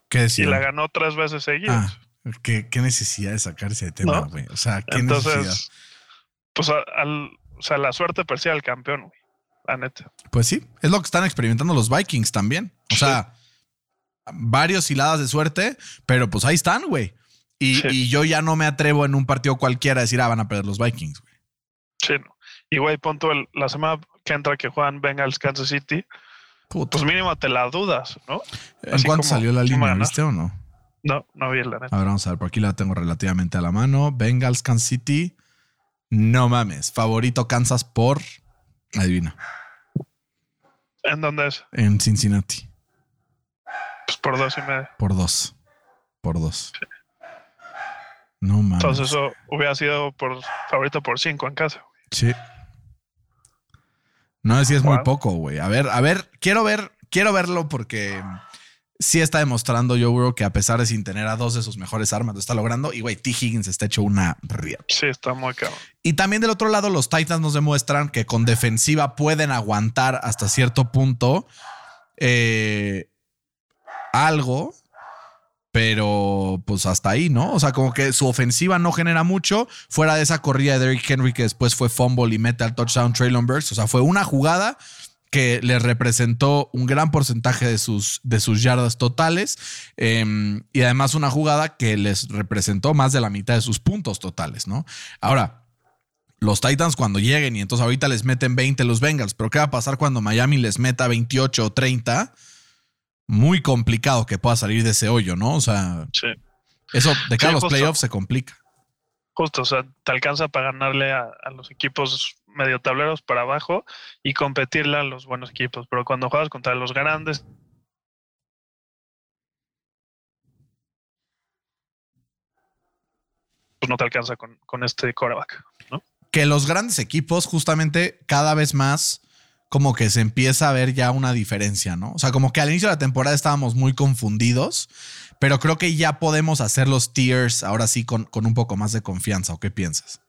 ¿Qué Y decían? la ganó tres veces seguidas. Ah, ¿qué, qué necesidad de sacarse de tema, ¿No? güey? O sea, qué necesidad. Entonces, pues a- al, o sea, la suerte persigue al campeón, güey. La neta. Pues sí, es lo que están experimentando los Vikings también. O Sí. sea, varios hiladas de suerte, pero pues ahí están, güey. Y, Sí. y yo ya no me atrevo en un partido cualquiera a decir, ah, van a perder los Vikings, güey. Sí, no. Y güey, punto el, la semana que entra que juegan Bengals Kansas City, Puta. pues mínimo te la dudas, ¿no? ¿En así cuánto como- salió la ¿cómo línea, viste o no? No, no vi la neta. A ver, vamos a ver, por aquí la tengo relativamente a la mano. Bengals, Kansas City. No mames. Favorito Kansas por. Adivina. ¿En dónde es? En Cincinnati. Pues por dos y medio. Por dos. Por dos. No mames. Entonces eso hubiera sido por favorito por cinco en casa. güey. Sí. No, sí es muy poco, güey. A ver, a ver, quiero ver, quiero verlo porque sí está demostrando Joe Burrow que a pesar de sin tener a dos de sus mejores armas, lo está logrando. Y, güey, T. Higgins está hecho una riata. Sí, está muy cabrón. Y también del otro lado, los Titans nos demuestran que con defensiva pueden aguantar hasta cierto punto eh, algo, pero pues hasta ahí, ¿no? O sea, como que su ofensiva no genera mucho, fuera de esa corrida de Derrick Henry que después fue fumble y mete al touchdown Traylon Burks. O sea, fue una jugada que le representó un gran porcentaje de sus, de sus yardas totales eh, y además una jugada que les representó más de la mitad de sus puntos totales, ¿no? Ahora, los Titans cuando lleguen y entonces ahorita les meten 20 los Bengals, pero ¿qué va a pasar cuando Miami les meta 28 o 30? Muy complicado que pueda salir de ese hoyo, ¿no? O sea, Sí. eso de cara a los justo. playoffs se complica. Justo, o sea, te alcanza para ganarle a, a los equipos medio tableros para abajo y competirle a los buenos equipos. Pero cuando juegas contra los grandes, pues no te alcanza con, con este coreback, ¿no? que los grandes equipos justamente cada vez más como que se empieza a ver ya una diferencia, ¿no? O sea, como que al inicio de la temporada estábamos muy confundidos, pero creo que ya podemos hacer los tiers ahora sí con, con un poco más de confianza. ¿O qué piensas?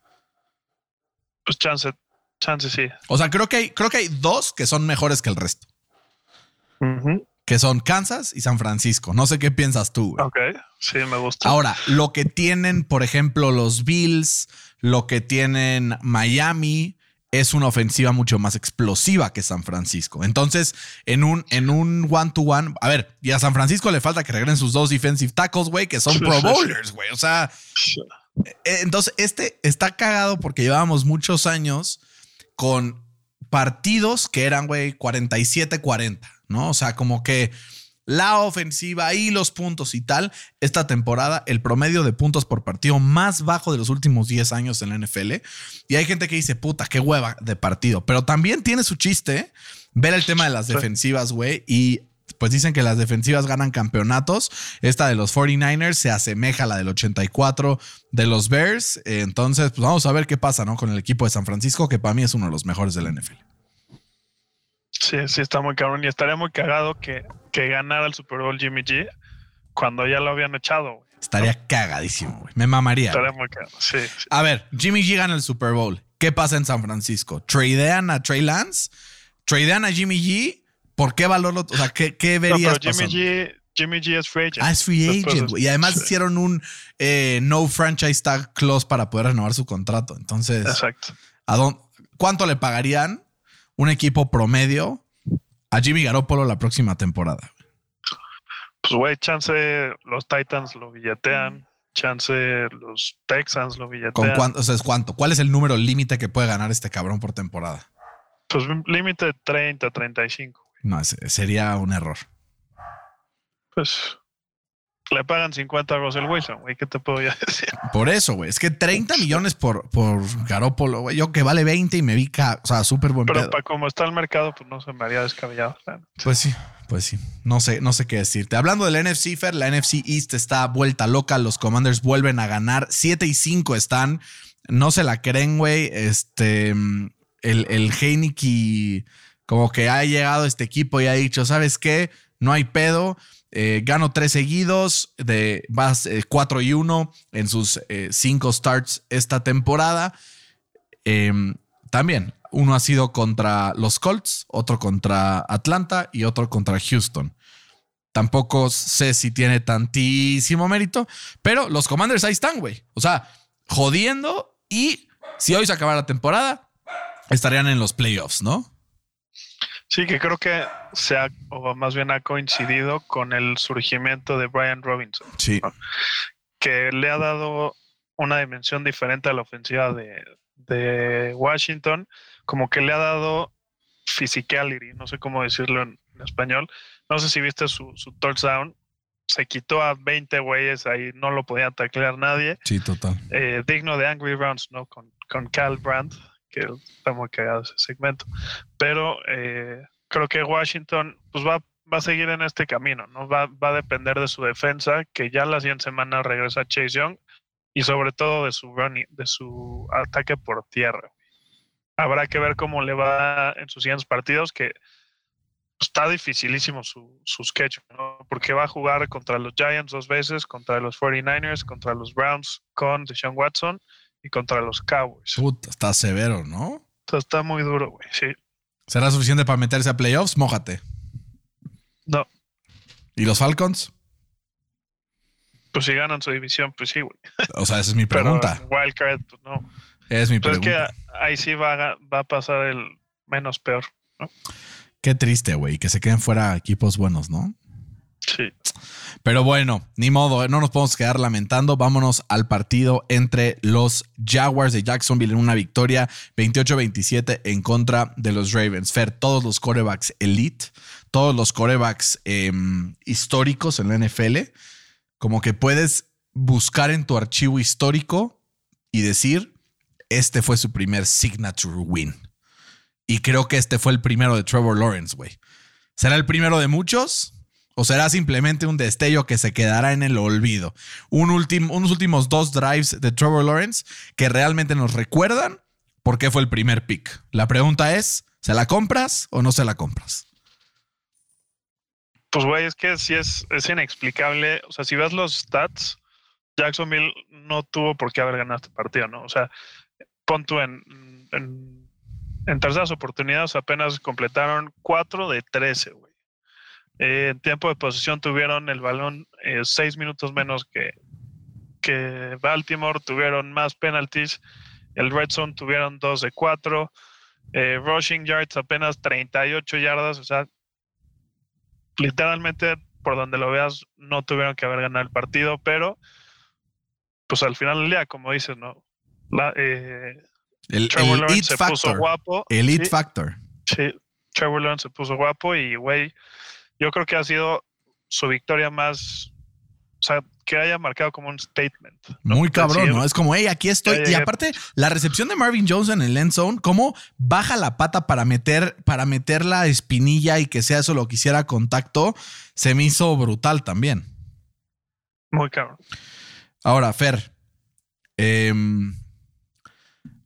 Pues chance, chance sí. O sea, creo que hay, creo que hay dos que son mejores que el resto, que son Kansas y San Francisco. No sé qué piensas tú. güey. Ok, sí, me gusta. Ahora, lo que tienen, por ejemplo, los Bills, lo que tienen Miami, es una ofensiva mucho más explosiva que San Francisco. Entonces, en un en un one to one, a ver, y a San Francisco le falta que regresen sus dos defensive tackles, güey, que son Sí, Pro. Bowlers, güey. O sea, eh, entonces este está cagado porque llevábamos muchos años con partidos que eran, güey, 47-40, ¿no? O sea, como que la ofensiva y los puntos y tal, esta temporada el promedio de puntos por partido más bajo de los últimos 10 años en la NFL. Y hay gente que dice, puta, qué hueva de partido. Pero también tiene su chiste ver el tema de las defensivas, güey. Y pues dicen que las defensivas ganan campeonatos. Esta de los 49ers se asemeja a la del 84 de los Bears. Entonces, pues vamos a ver qué pasa, ¿no? Con el equipo de San Francisco, que para mí es uno de los mejores de la NFL. Sí, sí, está muy cabrón. Y estaría muy cagado que, que ganara el Super Bowl Jimmy G cuando ya lo habían echado. Estaría cagadísimo, güey. Me mamaría. Estaría muy cagado. Sí, sí. A ver, Jimmy G gana el Super Bowl. ¿Qué pasa en San Francisco? ¿Tradean a Trey Lance? ¿Tradean a Jimmy G? ¿Por qué valor lo- O sea, ¿qué, qué No, verías pero Jimmy pasando? G, Jimmy G es free agent. Ah, es free agent, güey. Y además Sí, hicieron un eh, no franchise tag clause para poder renovar su contrato. Entonces, Exacto. ¿a dónde- ¿cuánto le pagarían un equipo promedio a Jimmy Garoppolo la próxima temporada? Pues, güey, chance los Titans lo billetean. Chance los Texans lo billetean. ¿Con cuánto? O sea, ¿es cuánto? ¿Cuál es el número límite que puede ganar este cabrón por temporada? Pues límite de 30, 35. No, sería un error. Pues le pagan 50 a Russell Wilson, güey. ¿Qué te puedo ya [laughs] decir? Por eso, güey. Es que 30 millones por, por Garópolo, güey. Yo que vale 20 y me vi, ca- o sea, súper buen Pero pedo. para como está el mercado, pues no se me haría descabellado. Pues sí, pues sí. No sé, no sé qué decirte. Hablando del NFC, Fer, la NFC East está vuelta loca. Los Commanders vuelven a ganar. 7 y 5 están. No se la creen, güey. Este, el, el Heineke como que ha llegado este equipo y ha dicho, ¿sabes qué? No hay pedo. Eh, gano tres seguidos, de vas 4 y 1 en sus 5 starts esta temporada. Em, también, uno ha sido contra los Colts, otro contra Atlanta y otro contra Houston. Tampoco sé si tiene tantísimo mérito, pero los Commanders ahí están, güey. O sea, jodiendo y si hoy se acaba la temporada, estarían en los playoffs, ¿no? Sí, que creo que se ha, o más bien ha coincidido con el surgimiento de Brian Robinson, Sí. que le ha dado una dimensión diferente a la ofensiva de, de Washington, como que le ha dado physicality, no sé cómo decirlo en, en español. No sé si viste su, su touchdown, se quitó a 20 güeyes ahí, no lo podía taclear nadie. Sí, total. eh, digno de Angry Rounds, ¿no? Con, con Cal Brandt, que está muy cagado ese segmento. Pero, eh, creo que Washington pues va, va a seguir en este camino, ¿no? Va, va a depender de su defensa, que ya la siguiente semana regresa Chase Young, y sobre todo de su de su ataque por tierra. Habrá que ver cómo le va en sus siguientes partidos, que está dificilísimo su, su sketch, ¿no? porque va a jugar contra los Giants dos veces, contra los 49ers, contra los Browns con Deshaun Watson y contra los Cowboys. Puta, está severo, ¿no? Está muy duro, güey, sí. ¿Será suficiente para meterse a playoffs? Mójate. No, ¿Y los Falcons? pues si ganan su división, pues sí, güey. O sea, esa es mi [laughs] Pero pregunta. Wildcard, pues no. Es mi Pero es que pregunta. ahí sí va, a- va a pasar el menos peor. Qué triste, güey, que se queden fuera equipos buenos, ¿no? Sí. Pero bueno, ni modo, no nos podemos quedar lamentando. Vámonos al partido entre los Jaguars de Jacksonville en una victoria 28-27 en contra de los Ravens. Fer, todos los corebacks elite, todos los corebacks em, históricos en la NFL, como que puedes buscar en tu archivo histórico y decir, este fue su primer signature win. Y creo que este fue el primero de Trevor Lawrence, güey. ¿Será el primero de muchos? ¿O será simplemente un destello que se quedará en el olvido? Unos últimos dos drives de Trevor Lawrence que realmente nos recuerdan por qué fue el primer pick. La pregunta es, ¿se la compras o no se la compras? Pues, güey, es que sí es, es inexplicable. O sea, si ves los stats, Jacksonville no tuvo por qué haber ganado este partido, ¿no? O sea, pon tú en, en, en terceras oportunidades apenas completaron 4 de 13, güey. Eh, en tiempo de posesión tuvieron el balón eh, seis minutos menos que, que Baltimore, tuvieron más penalties. El Red Zone tuvieron 2 de 4. Eh, rushing yards apenas 38 yardas, o sea, literalmente por donde lo veas no tuvieron que haber ganado el partido, pero pues al final del día, como dices, ¿no? La, eh, El, Trevor el Lawrence se puso factor. guapo. El it sí, factor. sí, Trevor Lawrence se puso guapo y, güey, yo creo que ha sido su victoria más, o sea, que haya marcado como un statement. ¿no? Muy cabrón, ¿no? Es como, hey, aquí estoy. Y aparte, la recepción de Marvin Jones en el end zone, cómo baja la pata para meter, para meter la espinilla y que sea eso lo que hiciera contacto, se me hizo brutal también. Muy cabrón. Ahora, Fer, em,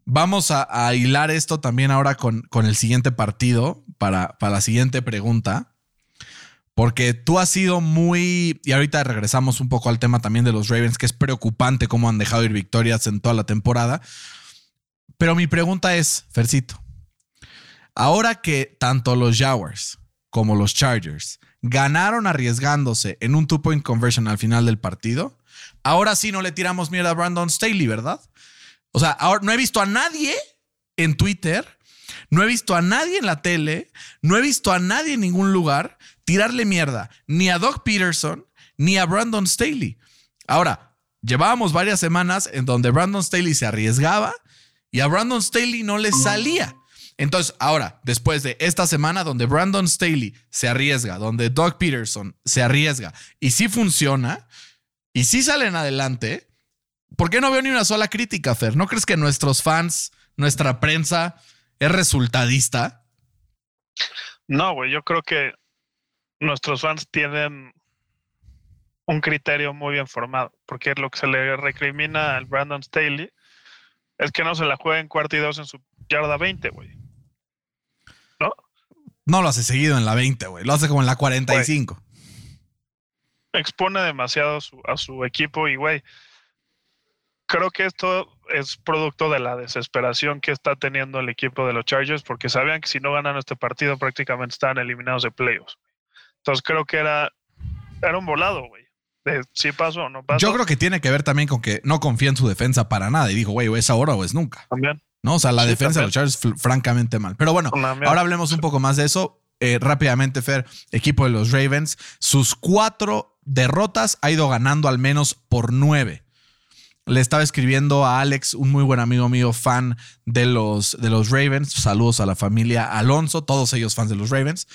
vamos a, a hilar esto también ahora con, con el siguiente partido para, para la siguiente pregunta. Porque tú has sido muy. Y ahorita regresamos un poco al tema también de los Ravens, que es preocupante cómo han dejado ir victorias en toda la temporada. Pero mi pregunta es, Fercito, ahora que tanto los Jaguars como los Chargers ganaron arriesgándose en un two-point conversion al final del partido, ahora sí no le tiramos mierda a Brandon Staley, ¿verdad? O sea, ahora no he visto a nadie en Twitter, no he visto a nadie en la tele, no he visto a nadie en ningún lugar tirarle mierda, ni a Doug Peterson, ni a Brandon Staley. Ahora, llevábamos varias semanas en donde Brandon Staley se arriesgaba y a Brandon Staley no le salía. Entonces, ahora, después de esta semana donde Brandon Staley se arriesga, donde Doug Peterson se arriesga y sí funciona y sí salen adelante, ¿por qué no veo ni una sola crítica, Fer? ¿No crees que nuestros fans, nuestra prensa es resultadista? No, güey, yo creo que nuestros fans tienen un criterio muy bien formado, porque lo que se le recrimina al Brandon Staley es que no se la juega en cuarto y dos en su yarda 20, güey. ¿No? No lo hace seguido en la 20, güey. Lo hace como en la 45. Expone demasiado a su, a su equipo y, güey, creo que esto es producto de la desesperación que está teniendo el equipo de los Chargers, porque sabían que si no ganan este partido prácticamente estaban eliminados de playoffs. Entonces creo que era, era un volado, güey. De si paso o no paso. Yo creo que tiene que ver también con que no confía en su defensa para nada y dijo, güey, o es ahora o es nunca. también. ¿No? O sea, la Sí, defensa de los Chargers francamente mal. Pero bueno, También. ahora hablemos un poco más de eso. Eh, rápidamente, Fer, equipo de los Ravens, sus cuatro derrotas ha ido ganando al menos por nueve. Le estaba escribiendo a Alex, un muy buen amigo mío, fan de los, de los Ravens. Saludos a la familia Alonso, todos ellos fans de los Ravens.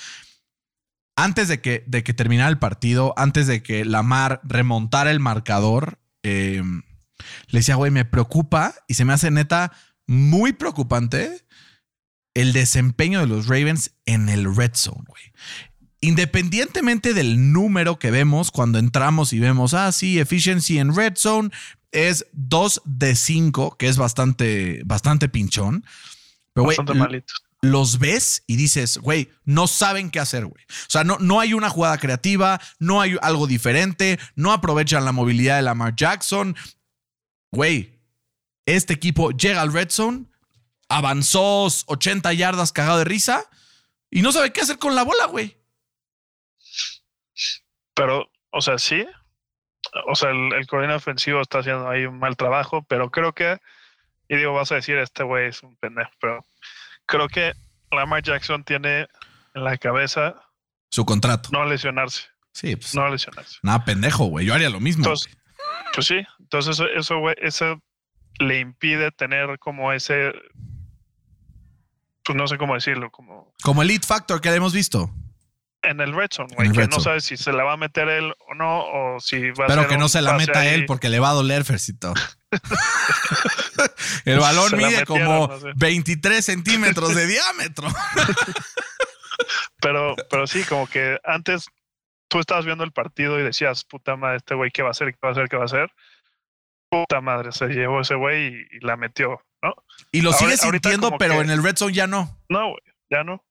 Antes de que, de que terminara el partido, antes de que Lamar remontara el marcador, eh, le decía, güey, me preocupa y se me hace neta muy preocupante el desempeño de los Ravens en el red zone, güey. Independientemente del número que vemos cuando entramos y vemos, ah, sí, efficiency en red zone es 2 de 5, que es bastante, bastante pinchón. Pero, güey, Bastante malito. Los ves y dices, güey, no saben qué hacer, güey. O sea, no, no hay una jugada creativa, no hay algo diferente, no aprovechan la movilidad de Lamar Jackson. Güey, este equipo llega al red zone, avanzó 80 yardas cagado de risa y no sabe qué hacer con la bola, güey. Pero, o sea, sí. O sea, el, el coordinador ofensivo está haciendo ahí un mal trabajo, pero creo que, y digo, vas a decir, este güey es un pendejo, pero creo que Lamar Jackson tiene en la cabeza Su contrato. no lesionarse, Sí, pues. no lesionarse. Nada, pendejo, güey. Yo haría lo mismo. Entonces, pues sí, entonces eso, güey, eso le impide tener como ese, pues no sé cómo decirlo, como Como el lead factor que hemos visto. En el red zone, güey, que no zone. sabe si se la va a meter él o no, o si va a Pero que no se la meta él porque le va a doler, Fercito. [laughs] El balón Se mide como no sé. 23 centímetros de diámetro. [laughs] Pero, pero sí, como que antes tú estabas viendo el partido y decías, puta madre, este güey, ¿qué va a hacer? ¿Qué va a hacer? ¿Qué va a hacer? Puta madre, se llevó ese güey y, y la metió, ¿no? Y lo Ahora- sigue ahorita sintiendo, pero que- en el red zone ya no. No, güey, ya no.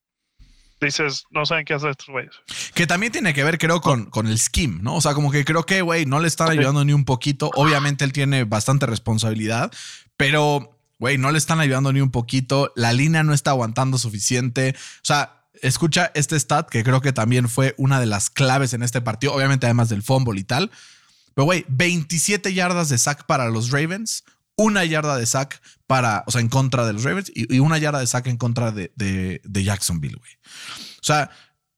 Dices, no saben qué hacer estos güeyes. Que también tiene que ver, creo, con, con el scheme, ¿no? O sea, como que creo que, güey, no le están ayudando ni un poquito. Obviamente él tiene bastante responsabilidad, pero, güey, no le están ayudando ni un poquito. La línea no está aguantando suficiente. O sea, escucha este stat que creo que también fue una de las claves en este partido, obviamente además del fumble y tal. Pero, güey, 27 yardas de sack para los Ravens, una yarda de sack para, o sea, en contra de los Ravens y, y una yarda de sack en contra de, de- de Jacksonville, güey. O sea,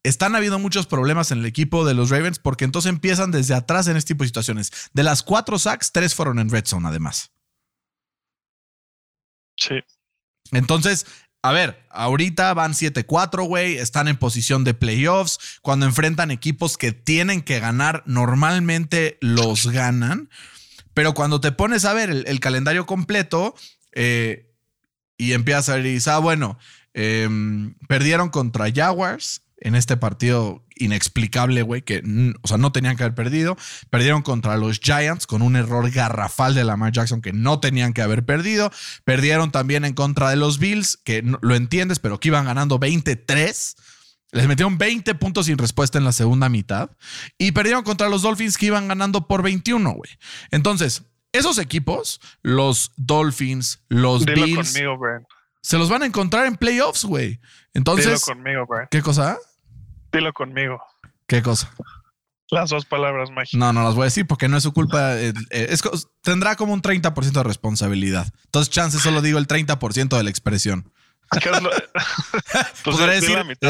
están habiendo muchos problemas en el equipo de los Ravens porque entonces empiezan desde atrás en este tipo de situaciones. De las cuatro sacks, tres fueron en red zone, además. Sí. Entonces, a ver, ahorita van 7-4, güey, están en posición de playoffs. Cuando enfrentan equipos que tienen que ganar, normalmente los ganan. Pero cuando te pones a ver el, calendario completo eh, y empiezas a ver y ah, bueno, em, perdieron contra Jaguars en este partido inexplicable, güey, que, o sea, no tenían que haber perdido. Perdieron contra los Giants con un error garrafal de Lamar Jackson que no tenían que haber perdido. Perdieron también en contra de los Bills, que lo entiendes, pero que iban ganando 23. Les metieron 20 puntos sin respuesta en la segunda mitad. Y perdieron contra los Dolphins que iban ganando por 21, güey. Entonces, esos equipos, los Dolphins, los Dilo Bills, conmigo, Brian. se los van a encontrar en playoffs, güey. Dilo Entonces, conmigo, Brian. ¿qué cosa? Dilo conmigo. ¿Qué cosa? Las dos palabras mágicas. No, no las voy a decir porque no es su culpa. eh, eh, es tendrá como un 30% de responsabilidad. Entonces, chance solo digo el 30% de la expresión. ¿Qué es lo- [laughs] [laughs] Pues Podría decir la mitad.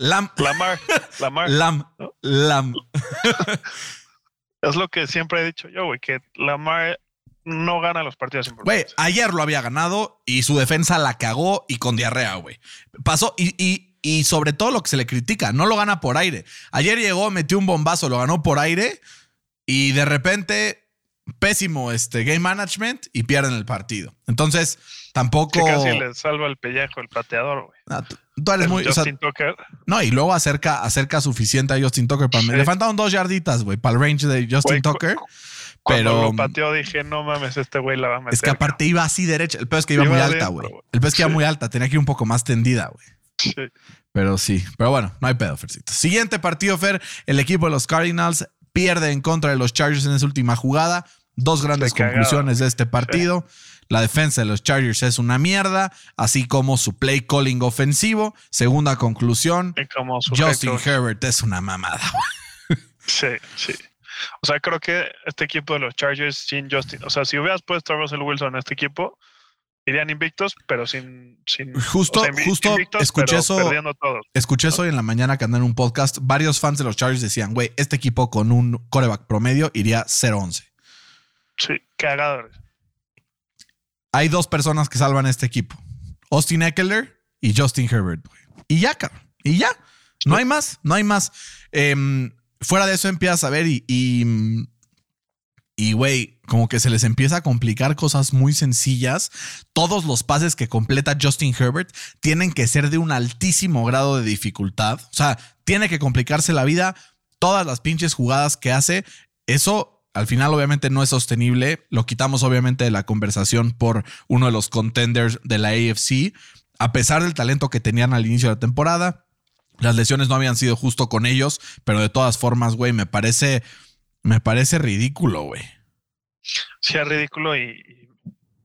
Lam, Lamar, Lamar. lam, lam. [laughs] Es lo que siempre he dicho yo, güey, que Lamar no gana los partidos Güey, importantes. ayer lo había ganado y su defensa la cagó y con diarrea, güey. Pasó y, y, y sobre todo lo que se le critica, no lo gana por aire. Ayer llegó, metió un bombazo, lo ganó por aire y de repente pésimo este game management y pierden el partido. Entonces, tampoco Que casi le salva el pellejo el pateador, güey. Ah, tú, tú eres El muy, o sea, Justin Tucker. no, y luego acerca, acerca suficiente a Justin Tucker para Sí. le faltaron dos yarditas, güey, para el range de Justin Tucker. cu- Cuando pero- lo pateó dije, no mames, este güey la va a meter. Es que aparte iba así derecha. El peor es que iba, Iba muy alta, adentro, güey. güey. El peor es que iba muy alta, tenía que ir un poco más tendida, güey. Sí. Pero sí, pero bueno, no hay pedo, Fercito. Siguiente partido, Fer. El equipo de los Cardinals pierde en contra de los Chargers en esa última jugada. Dos grandes conclusiones de este partido. La defensa de los Chargers es una mierda, así como su play calling ofensivo. Segunda conclusión, como Justin. Herbert es una mamada. Sí, sí. O sea, creo que este equipo de los Chargers sin Justin, o sea, si hubieras puesto a Russell Wilson en este equipo, irían invictos, pero sin. sin Justo- o sea, invi- justo invictos, escuché eso- Perdiendo todos. Escuché eso hoy en la mañana que andan en un podcast. Varios fans de los Chargers decían, güey, este equipo con un coreback promedio iría 0-11. Sí, cagadores. Hay dos personas que salvan este equipo. Austin Eckler y Justin Herbert. Y ya, cabrón. Y ya. No hay más, no hay más. Em, fuera de eso empiezas a ver y, y, Y, güey, como que se les empieza a complicar cosas muy sencillas. Todos los pases que completa Justin Herbert tienen que ser de un altísimo grado de dificultad. O sea, tiene que complicarse la vida. Todas las pinches jugadas que hace, eso al final obviamente no es sostenible. Lo quitamos obviamente de la conversación por uno de los contenders de la AFC. A pesar del talento que tenían al inicio de la temporada, las lesiones no habían sido justo con ellos, pero de todas formas, güey, me parece me parece ridículo, güey. Sí, es ridículo y,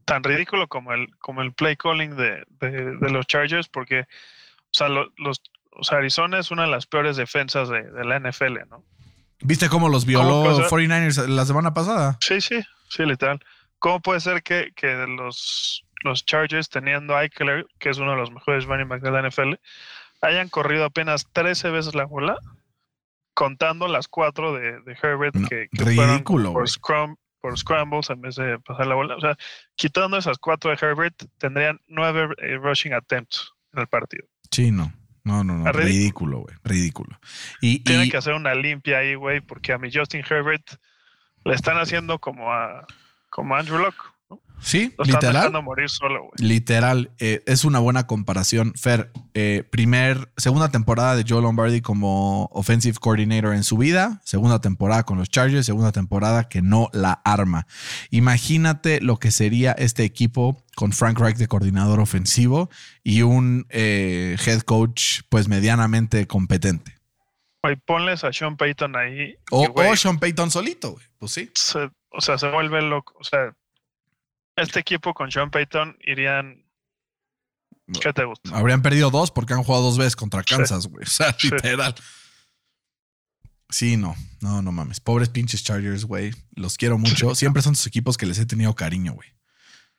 tan ridículo como el, como el play calling de, los Chargers, porque o sea, los, Arizona es una de las peores defensas de, la NFL, ¿no? ¿Viste cómo los violó 49ers la semana pasada? Sí, sí, sí, literal. ¿Cómo puede ser que, los, los Chargers, teniendo a Eichler, que es uno de los mejores running backs de la NFL, hayan corrido apenas 13 veces la bola contando las cuatro de, Herbert que, ridículo, por, por scrambles en vez de pasar la bola. O sea, quitando esas cuatro de Herbert, tendrían nueve eh, rushing attempts en el partido. Sí, no. No, no, no. Ridículo, güey. Ridículo. Y, Tienen que hacer una limpia ahí, güey, porque a mi Justin Herbert le están haciendo como a, como a Andrew Locke. Sí, literal. morir solo, Literal, eh, es una buena comparación. Fer, eh, primer, segunda temporada de Joe Lombardi como offensive coordinator en su vida, segunda temporada con los Chargers, segunda temporada que no la arma. Imagínate lo que sería este equipo con Frank Reich de coordinador ofensivo y un eh, head coach pues medianamente competente. Oye, ponles a Sean Payton ahí. O, Sean Payton solito, güey. Pues sí. o sea, se vuelve loco. O sea, este equipo con Sean Payton irían. ¿Qué te gusta? Habrían perdido dos porque han jugado dos veces contra Kansas, güey. O sea, literal. Sí, no, no, no mames. Pobres pinches Chargers, güey. Los quiero mucho. Siempre son sus equipos que les he tenido cariño, güey.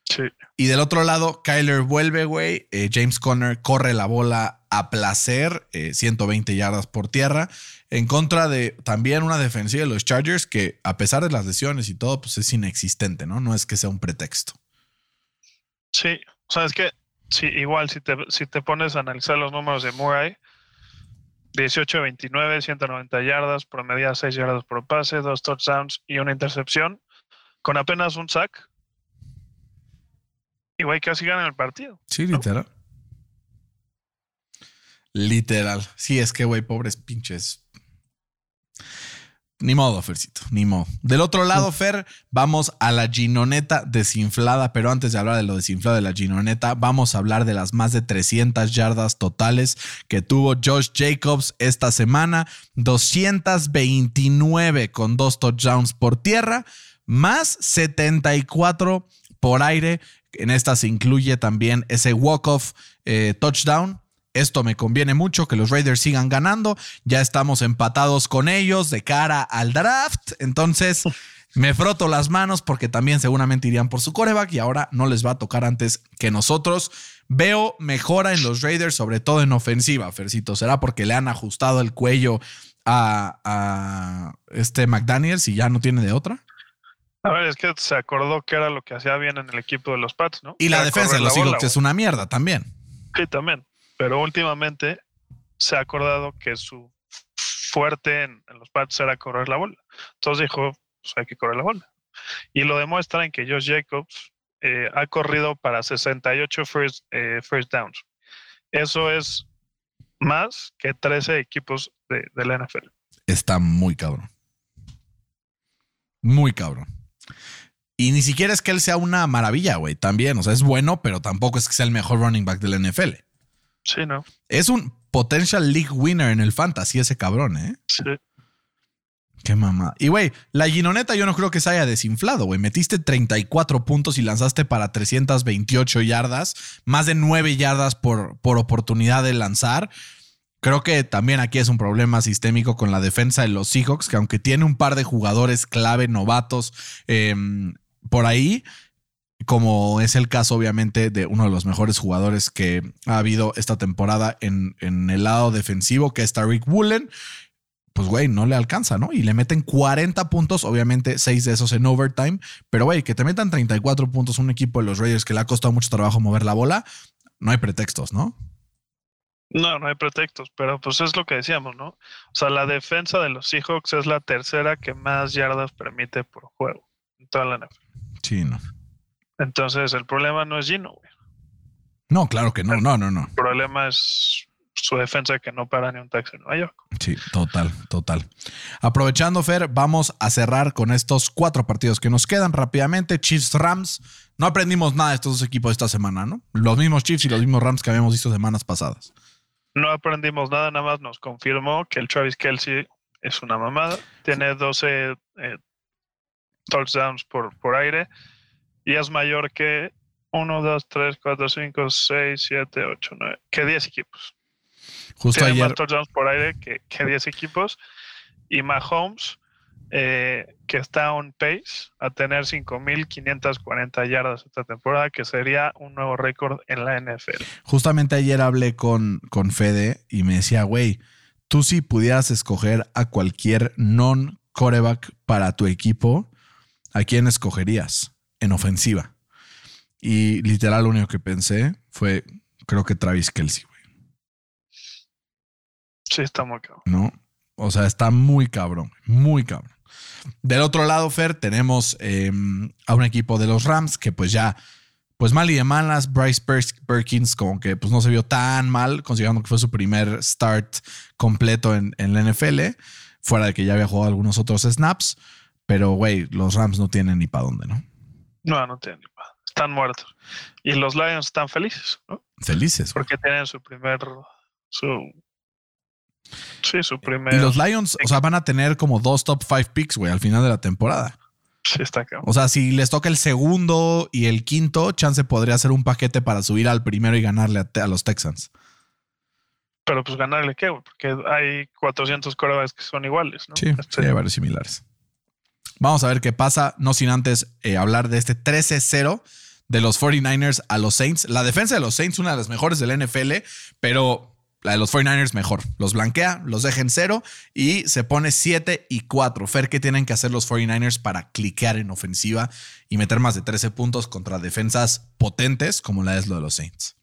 Sí. Y del otro lado, Kyler vuelve, güey. Eh, James Conner corre la bola a placer, 120 eh, yardas por tierra, en contra de también una defensiva de los Chargers que, a pesar de las lesiones y todo, pues es inexistente, ¿no? No es que sea un pretexto. Sí, o sea, es que sí, igual si te, si te pones a analizar los números de Murray, 18-29, 190 yardas, promedia 6 yardas por pase, dos touchdowns y una intercepción, con apenas un sack. Y güey, casi ganan el partido. Sí, literal. Literal. Sí, es que, güey, pobres pinches. Ni modo, Fercito, ni modo. Del otro lado, Fer, vamos a la ginoneta desinflada, pero antes de hablar de lo desinflado de la ginoneta, vamos a hablar de las más de 300 yardas totales que tuvo Josh Jacobs esta semana, 229 con dos touchdowns por tierra, más 74 por aire. En esta se incluye también ese walk-off eh, touchdown esto me conviene mucho, que los Raiders sigan ganando. Ya estamos empatados con ellos de cara al draft. Entonces [laughs] me froto las manos porque también seguramente irían por su coreback y ahora no les va a tocar antes que nosotros. Veo mejora en los Raiders, sobre todo en ofensiva, Fercito. ¿Será porque le han ajustado el cuello a, este McDaniels y ya no tiene de otra? A ver, es que se acordó que era lo que hacía bien en el equipo de los Pats, ¿no? Y la defensa de los Eagles es una mierda también. Sí, también pero últimamente se ha acordado que su fuerte en, los Pats era correr la bola. Entonces dijo, pues hay que correr la bola. Y lo demuestra en que Josh Jacobs eh, ha corrido para 68 first, eh, first downs. Eso es más que 13 equipos de, de la NFL. Está muy cabrón. Muy cabrón. Y ni siquiera es que él sea una maravilla, güey. También, o sea, es bueno, pero tampoco es que sea el mejor running back de la NFL. Sí, ¿no? Es un potential league winner en el fantasy ese cabrón, ¿eh? Sí. Qué mamá. Y güey, la Ginoneta yo no creo que se haya desinflado, güey. Metiste 34 puntos y lanzaste para 328 yardas, más de 9 yardas por, por oportunidad de lanzar. Creo que también aquí es un problema sistémico con la defensa de los Seahawks, que aunque tiene un par de jugadores clave, novatos, em, por ahí, como es el caso obviamente de uno de los mejores jugadores que ha habido esta temporada en, el lado defensivo, que es Tariq Woolen, pues güey, no le alcanza, ¿no? Y le meten 40 puntos, obviamente 6 de esos en overtime, pero güey, que te metan 34 puntos un equipo de los Raiders que le ha costado mucho trabajo mover la bola, no hay pretextos, ¿no? No, no hay pretextos, pero pues es lo que decíamos, ¿no? O sea, la defensa de los Seahawks es la tercera que más yardas permite por juego. toda la NFL. Sí, no. Entonces, el problema no es Gino, güey. No, claro que no, no, no, no. El problema es su defensa que no para ni un taxi en Nueva York. Sí, total, total. Aprovechando, Fer, vamos a cerrar con estos cuatro partidos que nos quedan rápidamente. Chiefs Rams. No aprendimos nada de estos dos equipos esta semana, ¿no? Los mismos Chiefs y los mismos Rams que habíamos visto semanas pasadas. No aprendimos nada, nada más nos confirmó que el Travis Kelsey es una mamada. Tiene 12 eh, touchdowns por, por aire y es mayor que 1, 2, 3, 4, 5, 6, 7, 8, 9, que 10 equipos. Justo Tiene ayer. más touchdowns por aire que, que 10 equipos. Y Mahomes, eh, que está on pace a tener 5.540 yardas esta temporada, que sería un nuevo récord en la NFL. Justamente ayer hablé con, con Fede y me decía, güey, tú si pudieras escoger a cualquier non-coreback para tu equipo, ¿a quién escogerías en ofensiva? Y literal lo único que pensé fue, creo que Travis Kelsey, güey, Sí, está muy cabrón. ¿no? O sea, está muy cabrón, muy cabrón. Del otro lado, Fer, tenemos eh, a un equipo de los Rams que pues ya, pues mal y de malas, Bryce Per- Perkins como que pues no se vio tan mal, considerando que fue su primer start completo en, en la NFL, fuera de que ya había jugado algunos otros snaps, pero güey, los Rams no tienen ni para dónde, ¿no? No, no tienen ni pa- Están muertos. Y los Lions están felices, ¿no? Felices. Porque tienen su primer. Su. Sí, su primer. Y los Lions, o sea, van a tener como dos top five picks, güey, al final de la temporada. Sí, está cabrón. O sea, si les toca el segundo y el quinto, chance podría ser un paquete para subir al primero y ganarle a los Texans. Pero pues ganarle qué, güey, porque hay 400 corebacks que son iguales, ¿no? Sí, Este, sí, hay varios similares. Vamos a ver qué pasa, no sin antes eh, hablar de este 13-0 de los 49ers a los Saints. La defensa de los Saints, una de las mejores del NFL, pero la de los 49ers mejor. Los blanquea, los deja en cero y se pone 7 y 4. Fer, ¿qué tienen que hacer los 49ers para cliquear en ofensiva y meter más de 13 puntos contra defensas potentes como la es lo de los Saints?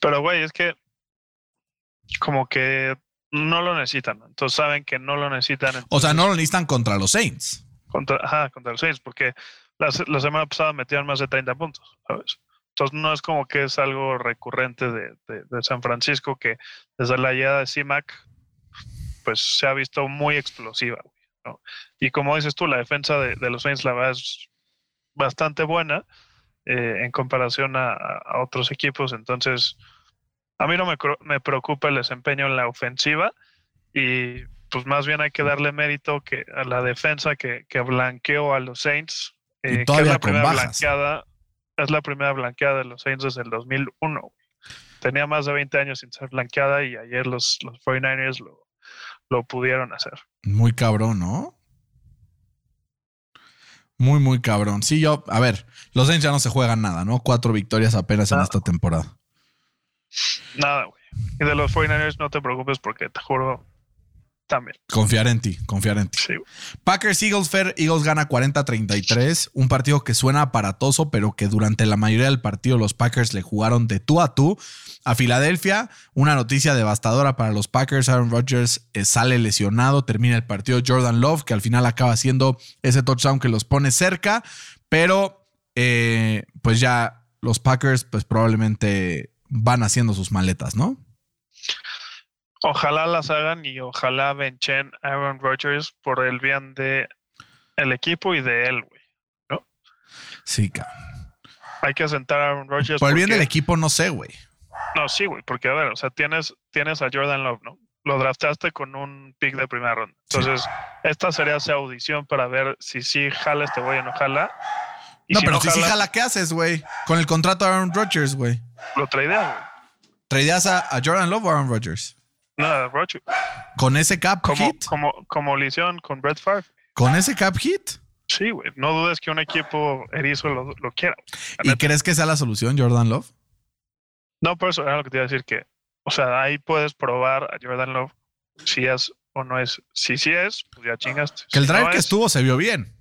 Pero, güey, es que como que no lo necesitan. Entonces saben que no lo necesitan. O sea, no lo necesitan contra los Saints. contra, ajá, contra los Saints, porque la, la semana pasada metieron más de 30 puntos, ¿sabes? Entonces no es como que es algo recurrente de, de- de San Francisco que desde la llegada de CIMAC pues se ha visto muy explosiva. Y como dices tú, la defensa de, de los Saints la verdad es bastante buena eh, en comparación a- a otros equipos. Entonces, a mí no me, preocupa el desempeño en la ofensiva y pues más bien hay que darle mérito que a la defensa que, que blanqueó a los Saints, Y eh, que es todavía la con primera bajas. blanqueada, es la primera blanqueada de los Saints desde el 2001. güey. Tenía más de 20 años sin ser blanqueada y ayer los, los 49ers lo, lo pudieron hacer. Muy cabrón, ¿no? Muy, muy cabrón. Sí, yo, a ver, los Saints ya no se juegan nada, ¿no? Cuatro victorias apenas en Nada. esta temporada. Nada, güey. Y de los 49ers no te preocupes porque te juro, también. Confiar en ti, confiar en ti. Sí, güey. Packers Eagles Fair, Eagles gana 40-33, un partido que suena aparatoso, pero que durante la mayoría del partido los Packers le jugaron de tú a tú a Filadelfia. Una noticia devastadora para los Packers, Aaron Rodgers eh, sale lesionado, termina el partido Jordan Love, que al final acaba siendo ese touchdown que los pone cerca, pero eh, pues ya los Packers pues probablemente van haciendo sus maletas, ¿no? Ojalá las hagan y ojalá benchen a Aaron Rodgers por el bien de el equipo y de él, güey. Sí, cabrón. Hay que sentar a Aaron Rodgers. Por el bien porque- del equipo, no sé, güey. No, sí, güey, porque a ver, o sea, tienes, tienes a Jordan Love, ¿no? Lo draftaste con un pick de primera ronda. Sí. Entonces, esta sería su audición para ver si sí jala este güey o no jala. Y no, si pero no si sí jala, ¿qué haces, güey? Con el contrato de Aaron Rodgers, güey. lo tradean, güey. ¿Traerías a, a Jordan Love o Aaron Rodgers? No, Rodgers. ¿Con ese cap Como, hit? como, como le hicieron con Brett Favre. ¿Con ese cap hit? Sí, güey. No dudes que un equipo erizo lo, lo quiera. ¿Y neta. crees que sea la solución, Jordan Love? No, por eso era lo que te iba a decir que, o sea, ahí puedes probar a Jordan Love si es o no es. Si sí es, pues ya chingaste. Que el Si drive no que es, estuvo se vio bien.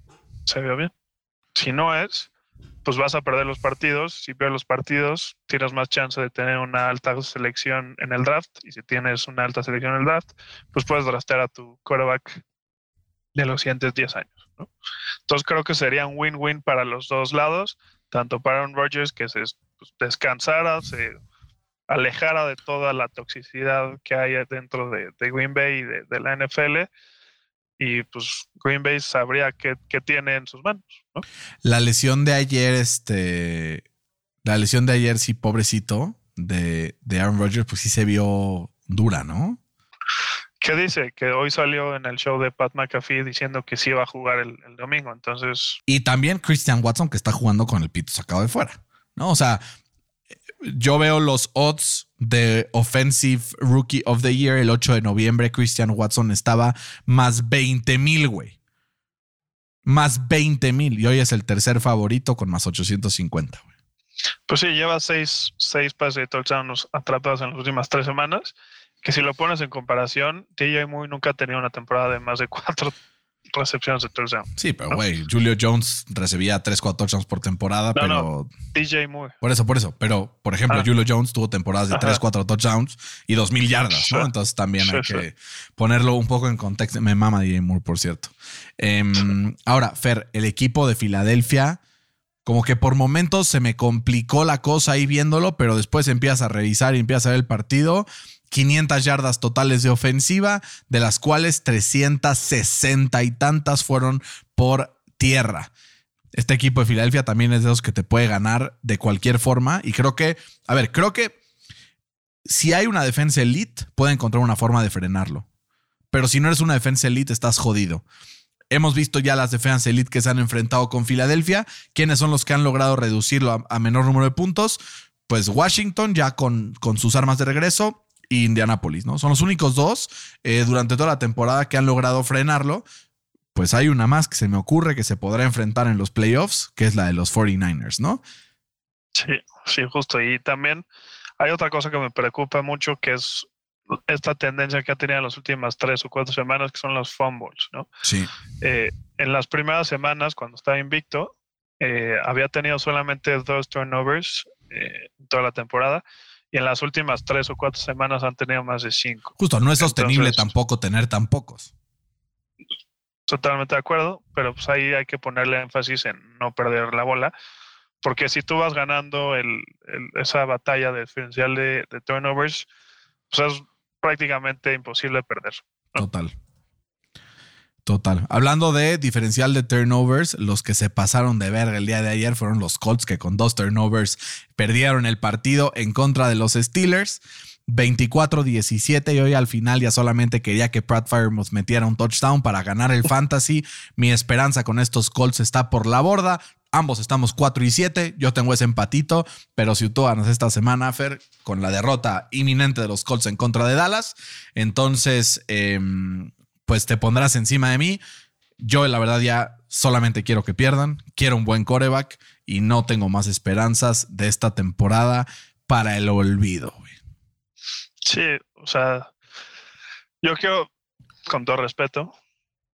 se vio bien. Si no es, pues vas a perder los partidos. Si pierdes los partidos, tienes más chance de tener una alta selección en el draft. Y si tienes una alta selección en el draft, pues puedes draftear a tu quarterback de los siguientes 10 años. ¿no? Entonces creo que sería un win-win para los dos lados, tanto para Aaron Rodgers que se pues, descansara, se alejara de toda la toxicidad que hay dentro de, Green Bay y de, la NFL. Y pues Green Bay sabría qué, tiene en sus manos. La lesión de ayer, este. La lesión de ayer, sí, pobrecito, de, de Aaron Rodgers, pues sí se vio dura, ¿no? ¿Qué dice? Que hoy salió en el show de Pat McAfee diciendo que sí iba a jugar el, domingo. Entonces. Y también Christian Watson, que está jugando con el pito sacado de fuera. ¿No? O sea, yo veo los odds de Offensive Rookie of the Year el 8 de noviembre. Christian Watson estaba más 20 mil, güey. Más 20 mil. Y hoy es el tercer favorito con más 850, güey. Pues sí, lleva seis, seis pases de touchdowns atrapados en las últimas tres semanas que si lo pones en comparación, TJ Moore nunca ha tenido una temporada de más de cuatro recepciones de touchdown. Sí, pero güey, Julio Jones recibía tres, cuatro touchdowns por temporada, pero. TJ Moore. Por eso, por eso. Pero, por ejemplo, ah. Julio Jones tuvo temporadas de tres, cuatro touchdowns y dos mil yardas, ¿no? Entonces también hay que ponerlo un poco en contexto. Me mama DJ Moore, por cierto. Em, ahora, Fer, el equipo de Filadelfia. Como que por momentos se me complicó la cosa ahí viéndolo, pero después empiezas a revisar y empiezas a ver el partido 500 yardas totales de ofensiva, de las cuales 360 y tantas fueron por tierra. Este equipo de Filadelfia también es de los que te puede ganar de cualquier forma. Y creo que, a ver, creo que si hay una defensa elite, puede encontrar una forma de frenarlo. Pero si no eres una defensa elite, estás jodido. Hemos visto ya las defensas elite que se han enfrentado con Filadelfia. ¿Quiénes son los que han logrado reducirlo a, menor número de puntos? Pues Washington ya con, con sus armas de regreso y Indianapolis, ¿no? Son los únicos dos eh, durante toda la temporada que han logrado frenarlo. Pues hay una más que se me ocurre que se podrá enfrentar en los playoffs, que es la de los 49ers, ¿no? Sí, sí, justo. Y también hay otra cosa que me preocupa mucho, que es esta tendencia que ha tenido en las últimas tres o cuatro semanas, que son los fumbles, ¿no? Sí. Eh, en las primeras semanas, cuando estaba invicto, eh, había tenido solamente dos turnovers en toda la temporada y en las últimas tres o cuatro semanas han tenido más de cinco. Justo, no es sostenible tampoco tener tan pocos. Totalmente de acuerdo, pero pues ahí hay que ponerle énfasis en no perder la bola, porque si tú vas ganando el, esa batalla de diferencial de, turnovers, pues es prácticamente imposible perder. Total. Total. Hablando de diferencial de turnovers, los que se pasaron de verga el día de ayer fueron los Colts que con dos turnovers perdieron el partido en contra de los Steelers. 24-17 y hoy al final ya solamente quería que Pratt Firemouth metiera un touchdown para ganar el fantasy. Mi esperanza con estos Colts está por la borda. Ambos estamos 4 y 7. Yo tengo ese empatito, pero si ganas esta semana, Fer, con la derrota inminente de los Colts en contra de Dallas, entonces em, pues te pondrás encima de mí. Yo, la verdad, ya solamente quiero que pierdan. Quiero un buen coreback y no tengo más esperanzas de esta temporada para el olvido. Sí, o sea, yo quiero, con todo respeto,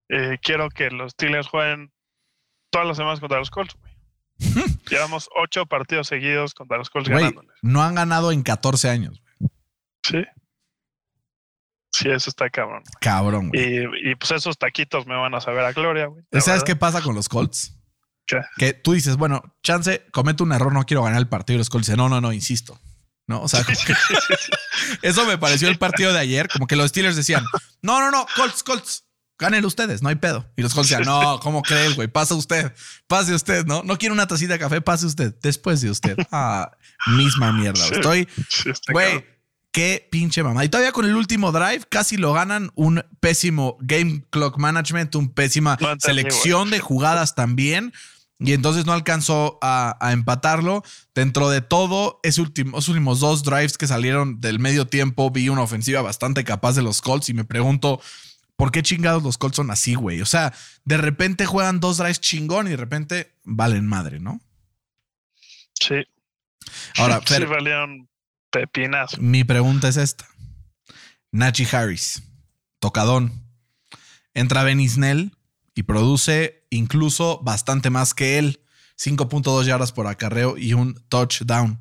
eh, quiero que los Steelers jueguen todas las semanas contra los Colts. [laughs] Llevamos ocho partidos seguidos contra los Colts ganándoles. No han ganado en 14 años. Sí. Sí, eso está cabrón. Cabrón. Y, pues esos taquitos me van a saber a gloria, güey. ¿Sabes qué pasa con los Colts? Que tú dices, bueno, chance, comete un error, no quiero ganar el partido. Y los Colts dicen, no, no, no, insisto. ¿No? O sea, eso me pareció el partido de ayer, como que los Steelers decían, no, no, no, Colts, Colts, ganen ustedes, no hay pedo. Y los Colts decían, no, ¿cómo crees, güey? Pasa usted, pase usted, ¿no? No quiero una tacita de café, pase usted, después de usted. Ah, misma mierda. Estoy, güey Qué pinche mamá. Y todavía con el último drive casi lo ganan un pésimo game clock management, un pésima selección de jugadas también. Y entonces no alcanzó a, empatarlo. Dentro de todo, esos últimos dos drives que salieron del medio tiempo, vi una ofensiva bastante capaz de los Colts y me pregunto, ¿por qué chingados los Colts son así, güey? O sea, de repente juegan dos drives chingón y de repente valen madre, ¿no? Sí. Ahora, [laughs] sí, valían Mi pregunta es esta. Nachi Harris, tocadón. Entra Ben Snell y produce incluso bastante más que él. 5.2 yardas por acarreo y un touchdown.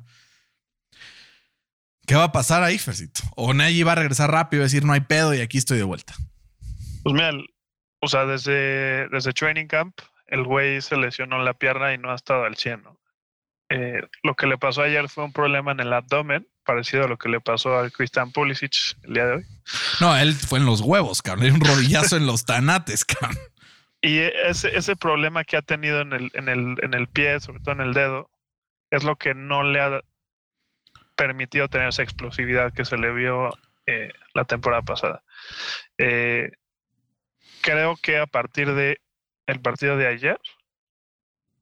¿Qué va a pasar ahí, Fercito? O Nagy va a regresar rápido y decir no hay pedo y aquí estoy de vuelta. Pues mira, o sea, desde, desde Training Camp, el güey se lesionó la pierna y no ha estado al 100, ¿no? Eh, lo que le pasó ayer fue un problema en el abdomen, parecido a lo que le pasó a Christian Pulisic el día de hoy. No, él fue en los huevos, cabrón. Un rodillazo en los tanates, cabrón. Y ese, ese problema que ha tenido en el, en, el, en el pie, sobre todo en el dedo, es lo que no le ha permitido tener esa explosividad que se le vio eh, la temporada pasada. Eh, creo que a partir de el partido de ayer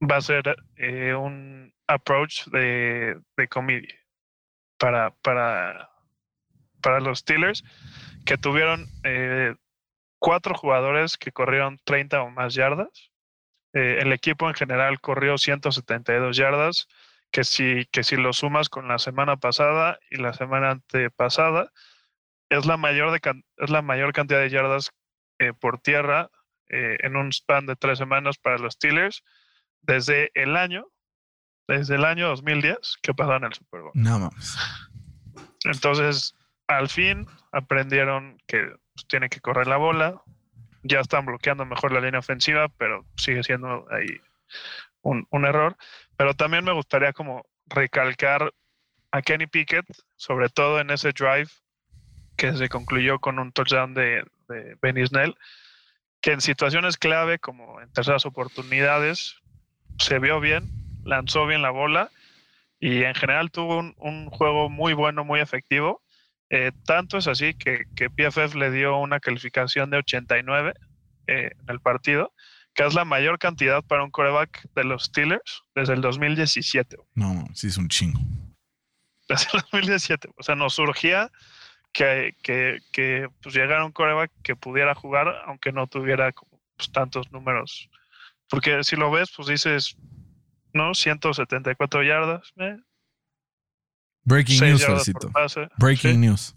va a ser eh, un approach de, de comedia para, para, para los Steelers que tuvieron cuatro jugadores que corrieron 30 o más yardas. el equipo en general corrió 172 yardas, que si, que si lo sumas con la semana pasada y la semana antepasada, es la mayor, de, es la mayor cantidad de yardas eh, por tierra eh, en un span de tres semanas para los Steelers desde el año, desde el año 2010 que pasaron el Super Bowl. No mames. Entonces, al fin aprendieron que pues, tiene que correr la bola. Ya están bloqueando mejor la línea ofensiva, pero sigue siendo ahí un, un error. Pero también me gustaría como recalcar a Kenny Pickett, sobre todo en ese drive que se concluyó con un touchdown de, de Benny Snell, que en situaciones clave, como en terceras oportunidades, se vio bien, lanzó bien la bola y en general tuvo un, juego muy bueno, muy efectivo. Eh, tanto es así que, que, PFF le dio una calificación de 89 eh, en el partido, que es la mayor cantidad para un coreback de los Steelers desde el 2017. No, sí es un chingo. Desde el 2017. O sea, nos surgía que, que, que pues, llegara un coreback que pudiera jugar, aunque no tuviera pues, tantos números. Porque si lo ves, pues dices, ¿no? 174 yardas. Eh. Breaking news, Fercito. Breaking news.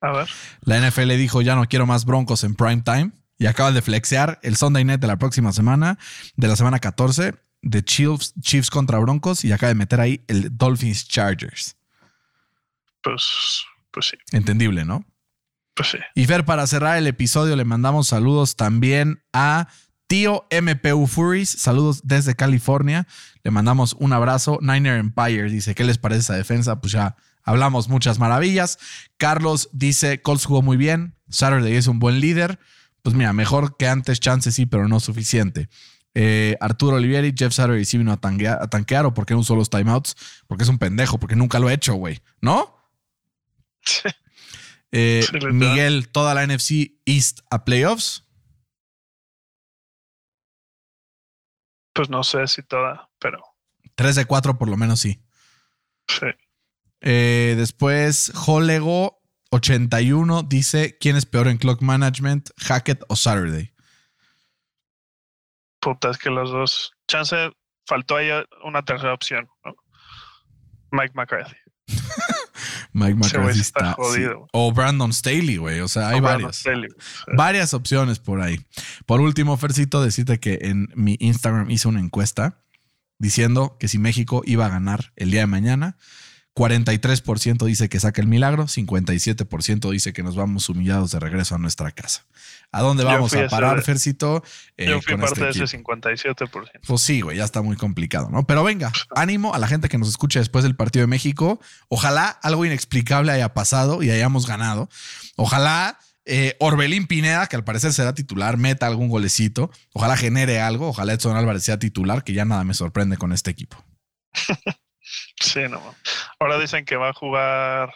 A ver. La NFL dijo, ya no quiero más broncos en prime time. Y acaba de flexear el Sunday Night de la próxima semana, de la semana 14, de Chiefs, Chiefs contra Broncos. Y acaba de meter ahí el Dolphins Chargers. Pues pues sí. Entendible, ¿no? Pues sí. Y Fer, para cerrar el episodio, le mandamos saludos también a Tío MPU Furies. Saludos desde California. Le mandamos un abrazo. Niner Empire dice: ¿Qué les parece esa defensa? Pues ya hablamos muchas maravillas. Carlos dice: Colts jugó muy bien. Saturday es un buen líder. Pues mira, mejor que antes, chance sí, pero no suficiente. Eh, Arturo Olivieri, Jeff Saturday sí vino a tanquear, a tanquear o porque no usó los timeouts, porque es un pendejo, porque nunca lo he hecho, güey, ¿no? [laughs] Eh, Miguel, toda la NFC East a playoffs. Pues no sé si toda, pero. 3 de 4 por lo menos sí. Sí. Eh, después, Holego 81 dice: ¿Quién es peor en clock management, Hackett o Saturday? Puta, es que los dos. Chance, faltó ahí una tercera opción, Mike McCarthy. [laughs] Mike McCarthy está, jodido. O Brandon Staley, güey. O sea, hay varias. Varias opciones por ahí. Por último, Fercito, decirte que en mi Instagram hice una encuesta diciendo que si México iba a ganar el día de mañana, 43% dice que saca el milagro, 57% dice que nos vamos humillados de regreso a nuestra casa. ¿A dónde vamos a parar, Fercito? Eh, yo fui parte este de ese 57%. Pues sí, güey, ya está muy complicado, ¿no? Pero venga, ánimo a la gente que nos escucha después del partido de México. Ojalá algo inexplicable haya pasado y hayamos ganado. Ojalá eh, Orbelín Pineda, que al parecer será titular, meta algún golecito. Ojalá genere algo. Ojalá Edson Álvarez sea titular, que ya nada me sorprende con este equipo. [laughs] Sí, no. Ahora dicen que va a jugar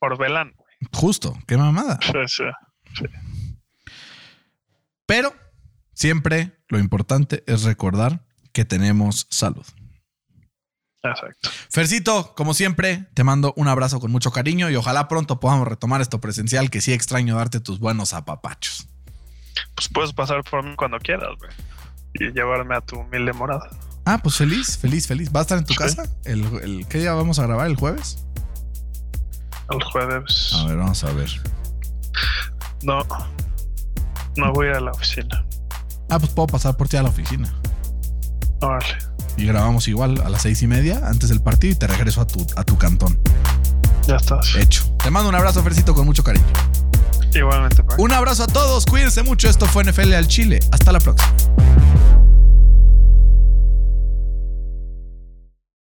Orbelán. Justo, qué mamada. Sí, sí, sí. Pero siempre lo importante es recordar que tenemos salud. Exacto. Fercito, como siempre, te mando un abrazo con mucho cariño y ojalá pronto podamos retomar esto presencial, que sí extraño darte tus buenos apapachos. Pues puedes pasar por mí cuando quieras, güey. Y llevarme a tu humilde morada. Ah, pues feliz, feliz, feliz. ¿Va a estar en tu casa? ¿El, qué día vamos a grabar? ¿El jueves? El jueves. A ver, vamos a ver. No, no voy a la oficina. Ah, pues puedo pasar por ti a la oficina. Vale. Y grabamos igual a las seis y media antes del partido y te regreso a tu, a tu cantón. Ya estás. Hecho. Te mando un abrazo, Fercito, con mucho cariño. Igualmente, Frank. Un abrazo a todos, cuídense mucho. Esto fue NFL al Chile. Hasta la próxima.